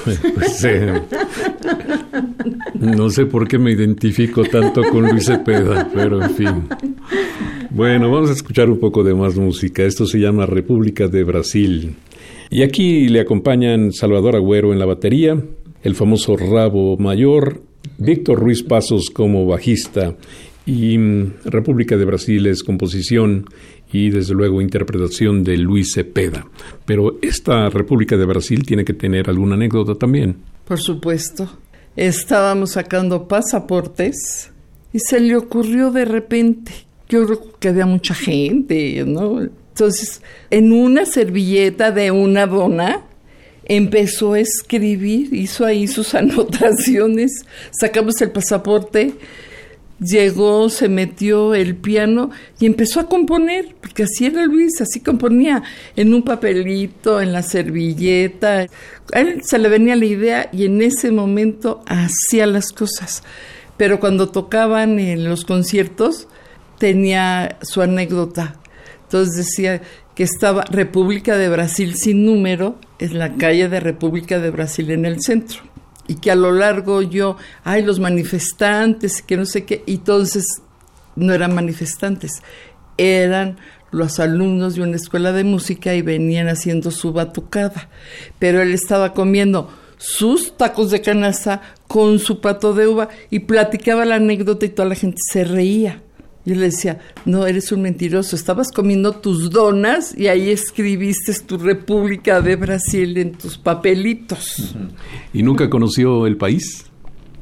Speaker 1: Pues, eh, no sé por qué me identifico tanto con Luis Cepeda, pero en fin. Bueno, vamos a escuchar un poco de más música. Esto se llama República de Brasil. Y aquí le acompañan Salvador Agüero en la batería, el famoso Rabo Mayor, Víctor Ruiz Pasos como bajista Y mm, República de Brasil es composición y desde luego interpretación de Luis Cepeda. Pero esta República de Brasil tiene que tener alguna anécdota también.
Speaker 2: Por supuesto. Estábamos sacando pasaportes y se le ocurrió de repente. Yo creo que había mucha gente, ¿no? Entonces, en una servilleta de una dona, empezó a escribir, hizo ahí sus anotaciones, sacamos el pasaporte llegó, se metió el piano y empezó a componer, porque así era Luis, así componía en un papelito, en la servilleta. A él se le venía la idea y en ese momento hacía las cosas. Pero cuando tocaban en los conciertos tenía su anécdota. Entonces decía que estaba República de Brasil sin número en la calle de República de Brasil en el centro y que a lo largo yo, ay, los manifestantes, que no sé qué, y entonces no eran manifestantes, eran los alumnos de una escuela de música y venían haciendo su batucada, pero él estaba comiendo sus tacos de canasta con su pato de uva y platicaba la anécdota y toda la gente se reía. Yo le decía, no, eres un mentiroso, estabas comiendo tus donas y ahí escribiste tu República de Brasil en tus papelitos.
Speaker 1: ¿Y nunca conoció el país?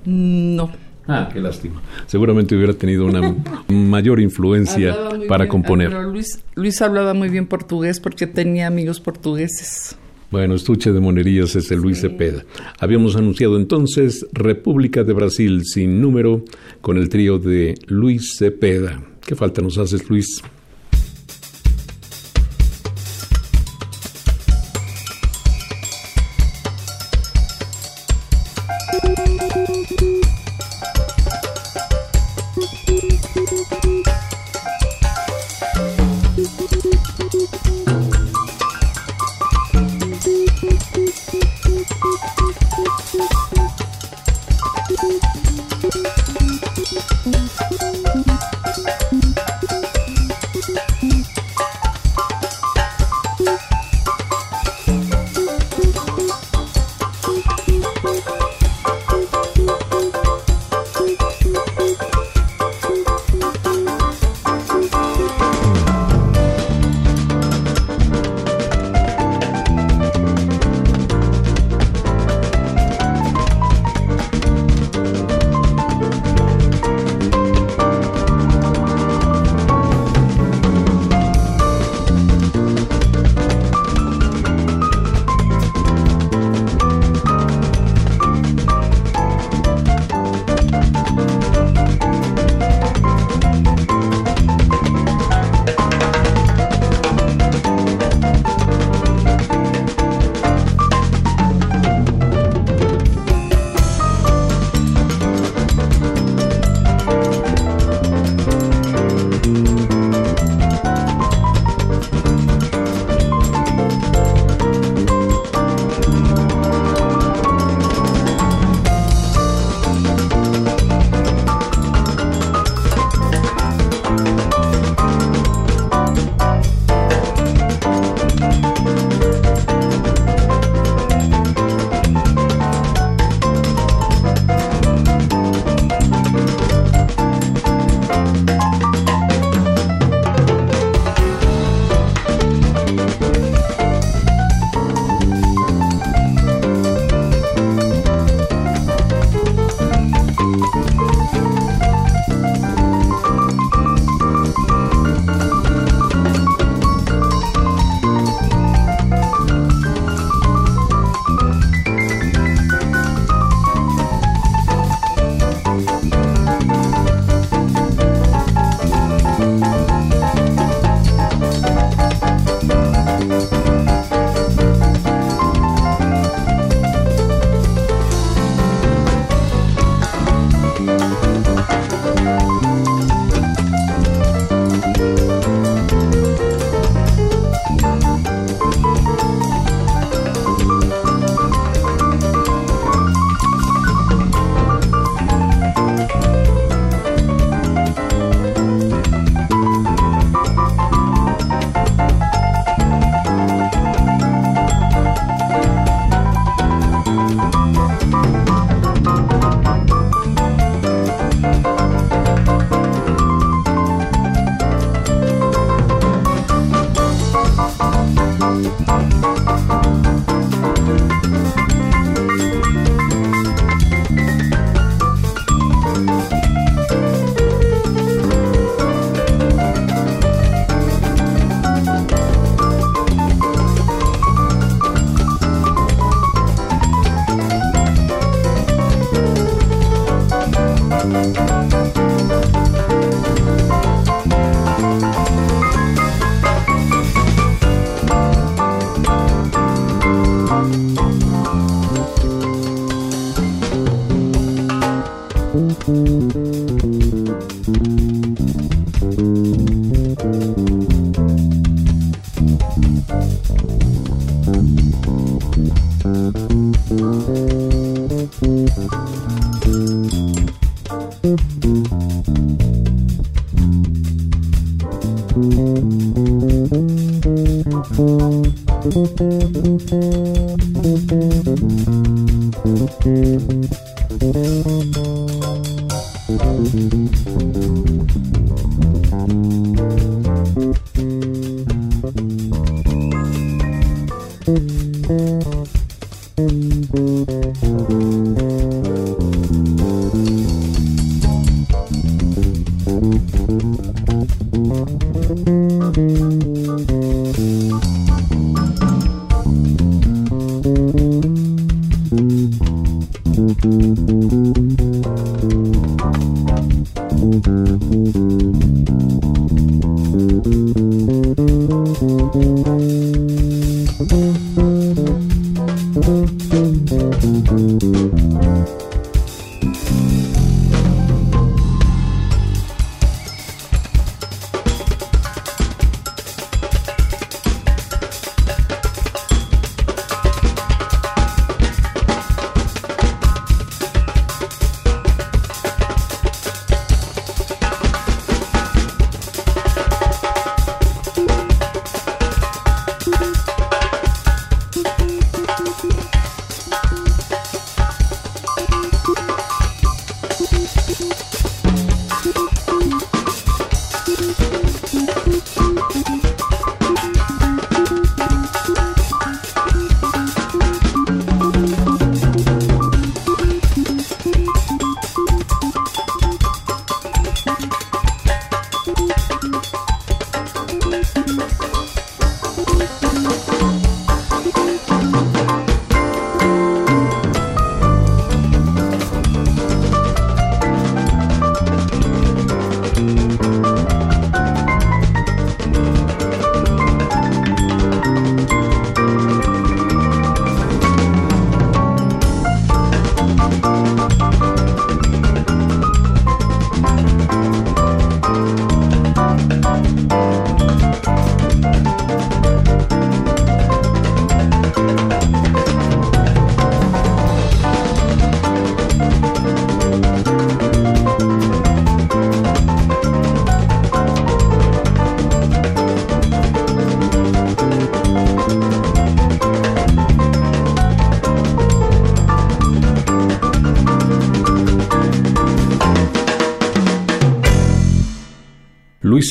Speaker 2: No.
Speaker 1: Ah, qué lástima. Seguramente hubiera tenido una mayor influencia para componer.
Speaker 2: Pero Luis, Luis hablaba muy bien portugués porque tenía amigos portugueses.
Speaker 1: Bueno, estuche de monerías es el Luis Cepeda. Habíamos anunciado entonces República de Brasil sin número con el trío de Luis Cepeda. ¿Qué falta nos haces, Luis?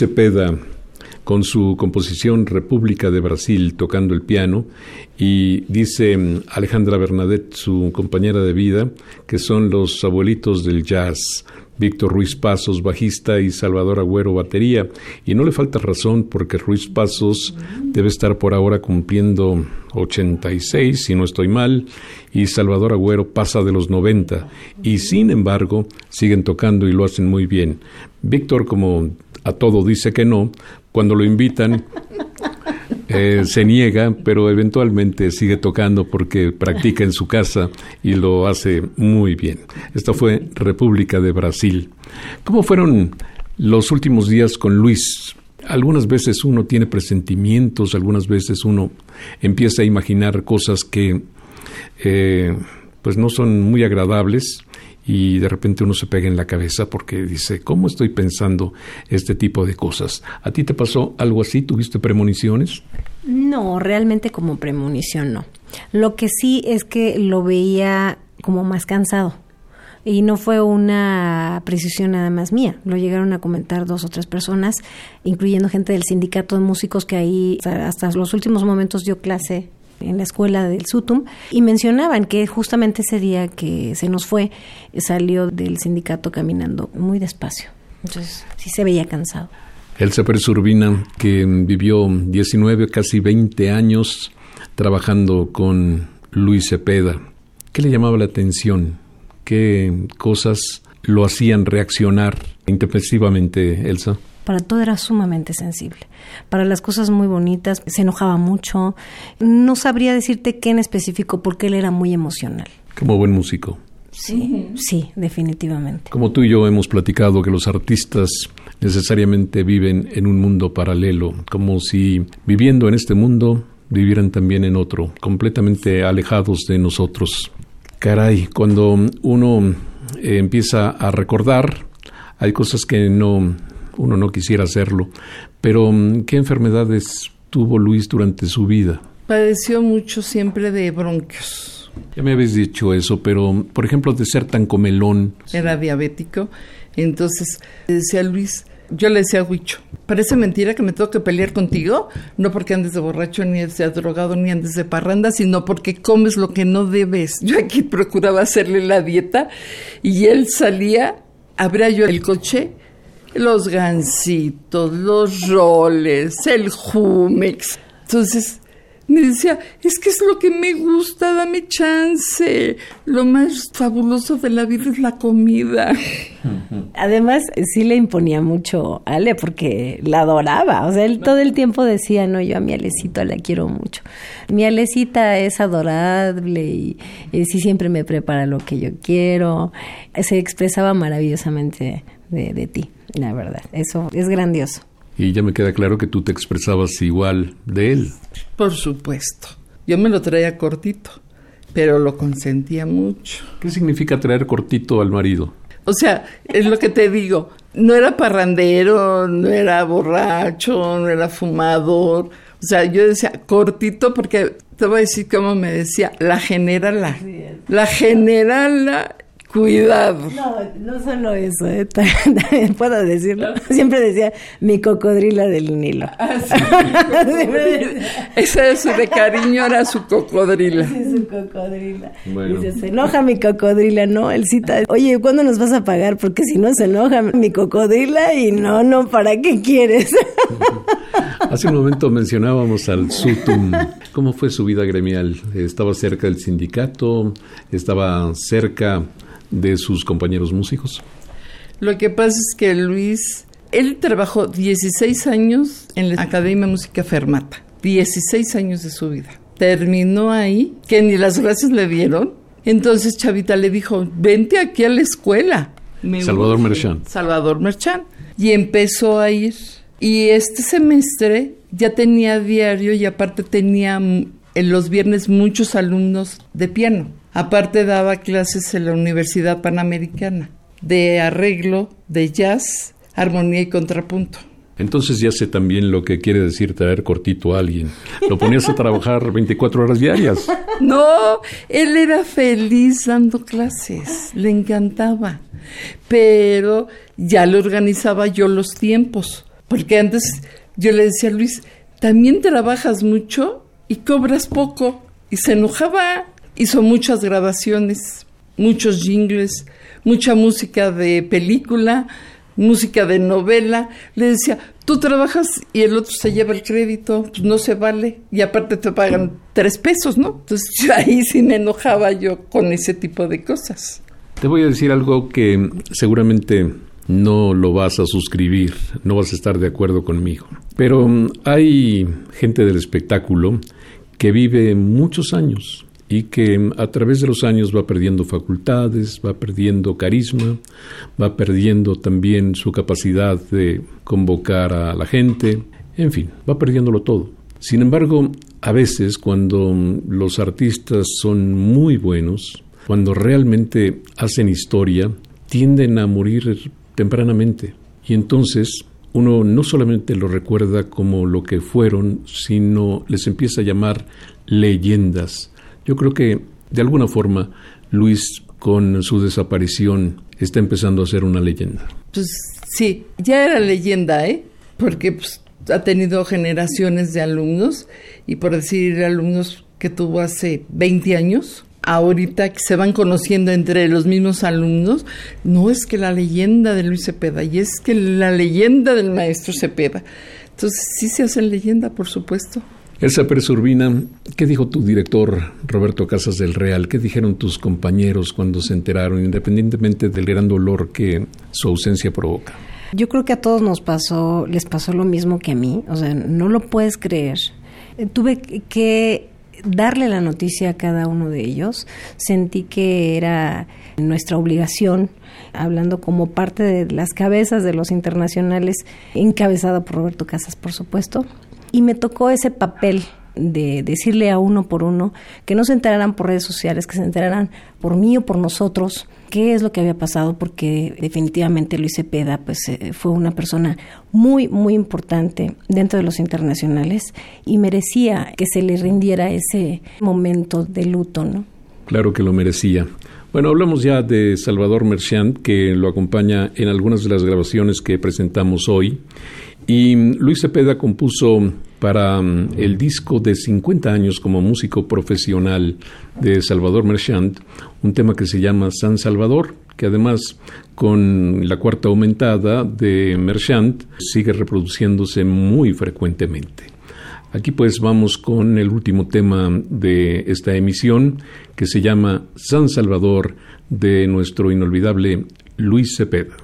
Speaker 1: Cepeda con su composición República de Brasil tocando el piano y dice mm, Alejandra Bernadette, su compañera de vida, que son los abuelitos del jazz. Víctor Ruiz Pasos, bajista, y Salvador Agüero, batería. Y no le falta razón porque Ruiz Pasos debe estar por ahora cumpliendo 86, si no estoy mal, y Salvador Agüero pasa de los 90. Y sin embargo, siguen tocando y lo hacen muy bien. Víctor, como a todo dice que no. Cuando lo invitan, eh, se niega, pero eventualmente sigue tocando porque practica en su casa y lo hace muy bien. Esta fue República de Brasil. ¿Cómo fueron los últimos días con Luis? Algunas veces uno tiene presentimientos, algunas veces uno empieza a imaginar cosas que eh, pues no son muy agradables y de repente uno se pega en la cabeza porque dice, ¿cómo estoy pensando este tipo de cosas? ¿A ti te pasó algo así? ¿Tuviste premoniciones?
Speaker 3: No, realmente como premonición no. Lo que sí es que lo veía como más cansado. Y no fue una precisión nada más mía, lo llegaron a comentar dos o tres personas, incluyendo gente del sindicato de músicos que ahí hasta los últimos momentos dio clase en la escuela del SUTUM y mencionaban que justamente ese día que se nos fue salió del sindicato caminando muy despacio. Entonces sí se veía cansado.
Speaker 1: Elsa Pérez Urbina, que vivió 19, casi 20 años trabajando con Luis Cepeda. ¿Qué le llamaba la atención? ¿Qué cosas lo hacían reaccionar intempestivamente, Elsa?
Speaker 3: Para todo era sumamente sensible. Para las cosas muy bonitas se enojaba mucho. No sabría decirte qué en específico porque él era muy emocional.
Speaker 1: Como buen músico.
Speaker 3: Sí, sí, definitivamente.
Speaker 1: Como tú y yo hemos platicado que los artistas necesariamente viven en un mundo paralelo, como si viviendo en este mundo vivieran también en otro, completamente alejados de nosotros. Caray, cuando uno eh, empieza a recordar, hay cosas que no uno no quisiera hacerlo. Pero, mm, ¿qué enfermedades tuvo Luis durante su vida?
Speaker 2: Padeció mucho siempre de bronquios.
Speaker 1: Ya me habéis dicho eso, pero, por ejemplo, de ser tan comelón.
Speaker 2: Era diabético. Entonces, decía Luis, yo le decía a Huicho, parece mentira que me tengo que pelear contigo, no porque andes de borracho, ni andes de drogado, ni andes de parranda, sino porque comes lo que no debes. Yo aquí procuraba hacerle la dieta y él salía, abría yo el coche, los gansitos, los roles, el Jumex. Entonces, me decía, es que es lo que me gusta, dame chance. Lo más fabuloso de la vida es la comida.
Speaker 3: Además, sí le imponía mucho a Ale porque la adoraba. O sea, él todo el tiempo decía, no, yo a mi Alecito la quiero mucho. Mi Alecita es adorable y, y sí siempre me prepara lo que yo quiero. Se expresaba maravillosamente de, de ti, la verdad. Eso es grandioso.
Speaker 1: Y ya me queda claro que tú te expresabas igual de él.
Speaker 2: Por supuesto. Yo me lo traía cortito, pero lo consentía mucho.
Speaker 1: ¿Qué significa traer cortito al marido?
Speaker 2: O sea, es lo que te digo, no era parrandero, no era borracho, no era fumador. O sea, yo decía cortito porque te voy a decir cómo me decía, la generala. La generala Cuidado.
Speaker 3: No, no solo eso, ¿eh? también puedo decirlo. Siempre decía mi cocodrila del Nilo.
Speaker 2: Ah, sí, Esa es de cariño era su cocodrila.
Speaker 3: Sí, su cocodrila. Bueno. Dice, se enoja mi cocodrila, ¿no? El cita, oye, ¿cuándo nos vas a pagar? Porque si no se enoja mi cocodrila y no, no, ¿para qué quieres?
Speaker 1: Hace un momento mencionábamos al Sutum. ¿Cómo fue su vida gremial? ¿Estaba cerca del sindicato? ¿Estaba cerca de sus compañeros músicos?
Speaker 2: Lo que pasa es que Luis, él trabajó 16 años en la Academia de Música Fermata, 16 años de su vida. Terminó ahí, que ni las gracias le dieron. Entonces Chavita le dijo, vente aquí a la escuela.
Speaker 1: Me Salvador Merchán.
Speaker 2: Salvador Merchán. Y empezó a ir. Y este semestre ya tenía diario y aparte tenía en los viernes muchos alumnos de piano. Aparte daba clases en la Universidad Panamericana de arreglo, de jazz, armonía y contrapunto.
Speaker 1: Entonces ya sé también lo que quiere decir traer cortito a alguien. Lo ponías a trabajar 24 horas diarias.
Speaker 2: No, él era feliz dando clases, le encantaba. Pero ya le organizaba yo los tiempos, porque antes yo le decía a Luis, también trabajas mucho y cobras poco. Y se enojaba hizo muchas grabaciones, muchos jingles, mucha música de película, música de novela. Le decía, tú trabajas y el otro se lleva el crédito, pues no se vale. Y aparte te pagan tres pesos, ¿no? Entonces ahí sí me enojaba yo con ese tipo de cosas.
Speaker 1: Te voy a decir algo que seguramente no lo vas a suscribir, no vas a estar de acuerdo conmigo. Pero mm, hay gente del espectáculo que vive muchos años y que a través de los años va perdiendo facultades, va perdiendo carisma, va perdiendo también su capacidad de convocar a la gente, en fin, va perdiéndolo todo. Sin embargo, a veces cuando los artistas son muy buenos, cuando realmente hacen historia, tienden a morir tempranamente. Y entonces uno no solamente lo recuerda como lo que fueron, sino les empieza a llamar leyendas yo creo que de alguna forma Luis con su desaparición está empezando a ser una leyenda.
Speaker 2: Pues sí, ya era leyenda, ¿eh? Porque pues, ha tenido generaciones de alumnos y por decir alumnos que tuvo hace 20 años, ahorita que se van conociendo entre los mismos alumnos, no es que la leyenda de Luis Cepeda, y es que la leyenda del maestro Cepeda. Entonces sí se hacen leyenda, por supuesto.
Speaker 1: Elsa Pérez ¿qué dijo tu director Roberto Casas del Real? ¿Qué dijeron tus compañeros cuando se enteraron, independientemente del gran dolor que su ausencia provoca?
Speaker 3: Yo creo que a todos nos pasó, les pasó lo mismo que a mí, o sea, no lo puedes creer. Eh, tuve que darle la noticia a cada uno de ellos. Sentí que era nuestra obligación, hablando como parte de las cabezas de los internacionales, encabezada por Roberto Casas, por supuesto, y me tocó ese papel de decirle a uno por uno que no se enteraran por redes sociales, que se enteraran por mí o por nosotros qué es lo que había pasado, porque definitivamente Luis Cepeda pues, eh, fue una persona muy, muy importante dentro de los internacionales y merecía que se le rindiera ese momento de luto, ¿no?
Speaker 1: Claro que lo merecía. Bueno, hablamos ya de Salvador Merchant, que lo acompaña en algunas de las grabaciones que presentamos hoy. Y Luis Cepeda compuso para mm, el disco de 50 años como músico profesional de Salvador Merchant un tema que se llama San Salvador, que además con la cuarta aumentada de Merchant sigue reproduciéndose muy frecuentemente. Aquí pues vamos con el último tema de esta emisión que se llama San Salvador de nuestro inolvidable Luis Cepeda.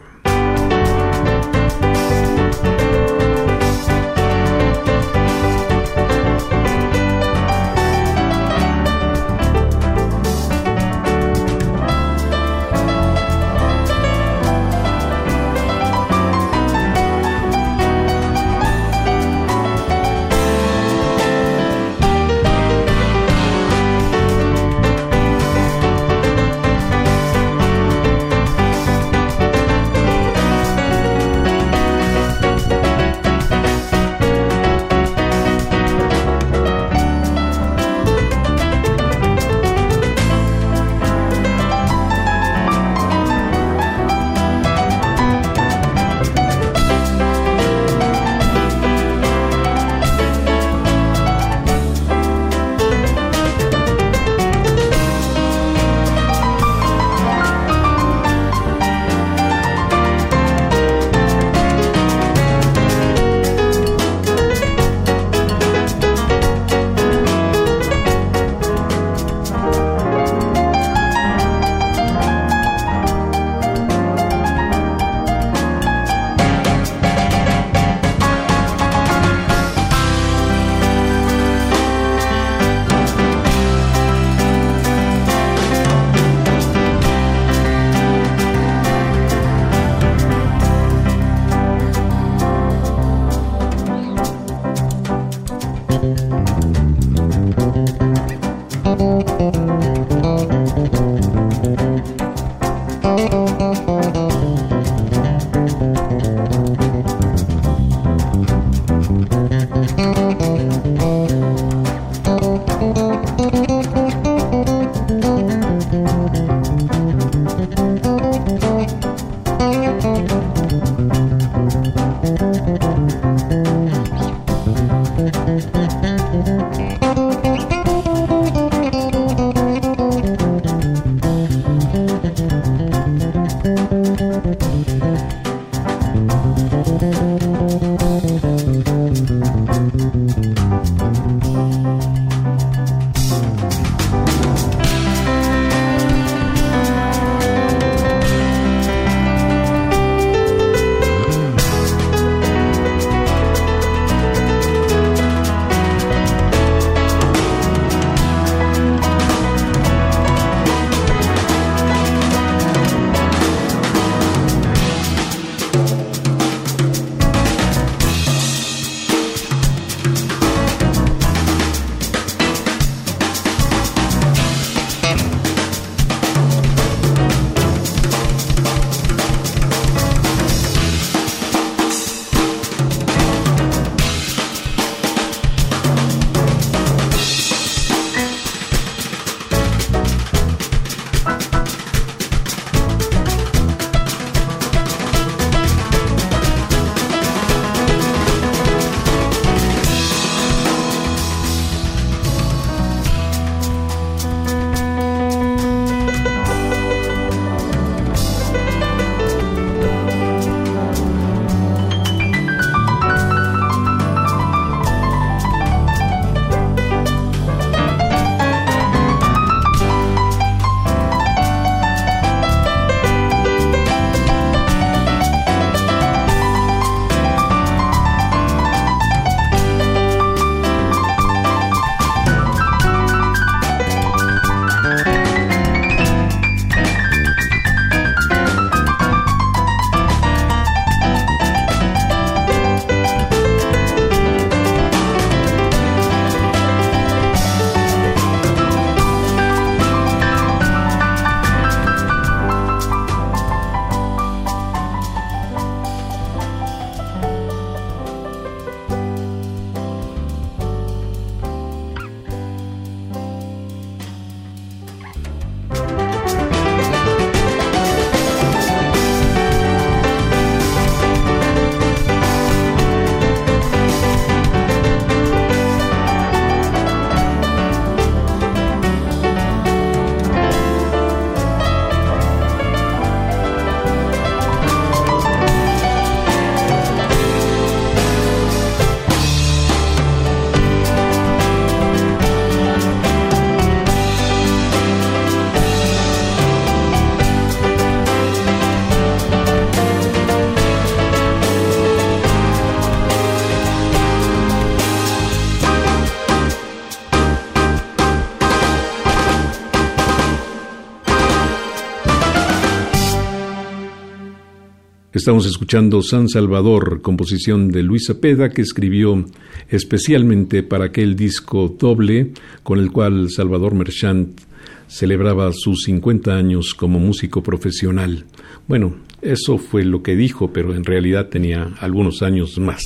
Speaker 1: Estamos escuchando San Salvador, composición de Luis Cepeda, que escribió especialmente para aquel disco doble con el cual Salvador Merchant celebraba sus 50 años como músico profesional. Bueno, eso fue lo que dijo, pero en realidad tenía algunos años más.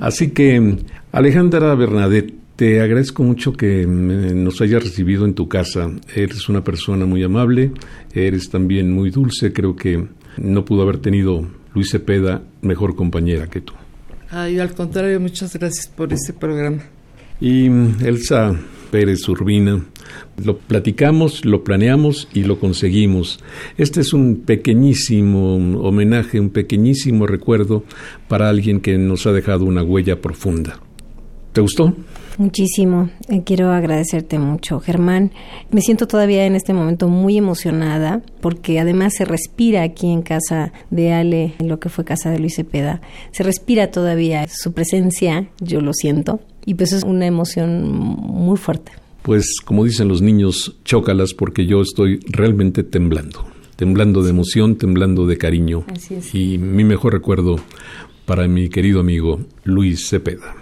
Speaker 1: Así que, Alejandra Bernadette, te agradezco mucho que nos hayas recibido en tu casa. Eres una persona muy amable, eres también muy dulce, creo que no pudo haber tenido Luis Cepeda mejor compañera que tú.
Speaker 2: Ay, al contrario, muchas gracias por este programa.
Speaker 1: Y Elsa Pérez Urbina, lo platicamos, lo planeamos y lo conseguimos. Este es un pequeñísimo homenaje, un pequeñísimo recuerdo para alguien que nos ha dejado una huella profunda. ¿Te gustó?
Speaker 3: Muchísimo. Eh, quiero agradecerte mucho, Germán. Me siento todavía en este momento muy emocionada porque además se respira aquí en casa de Ale, en lo que fue casa de Luis Cepeda. Se respira todavía su presencia, yo lo siento, y pues es una emoción muy fuerte.
Speaker 1: Pues como dicen los niños, chócalas porque yo estoy realmente temblando. Temblando de emoción, temblando de cariño.
Speaker 3: Así es.
Speaker 1: Y mi mejor recuerdo para mi querido amigo Luis Cepeda.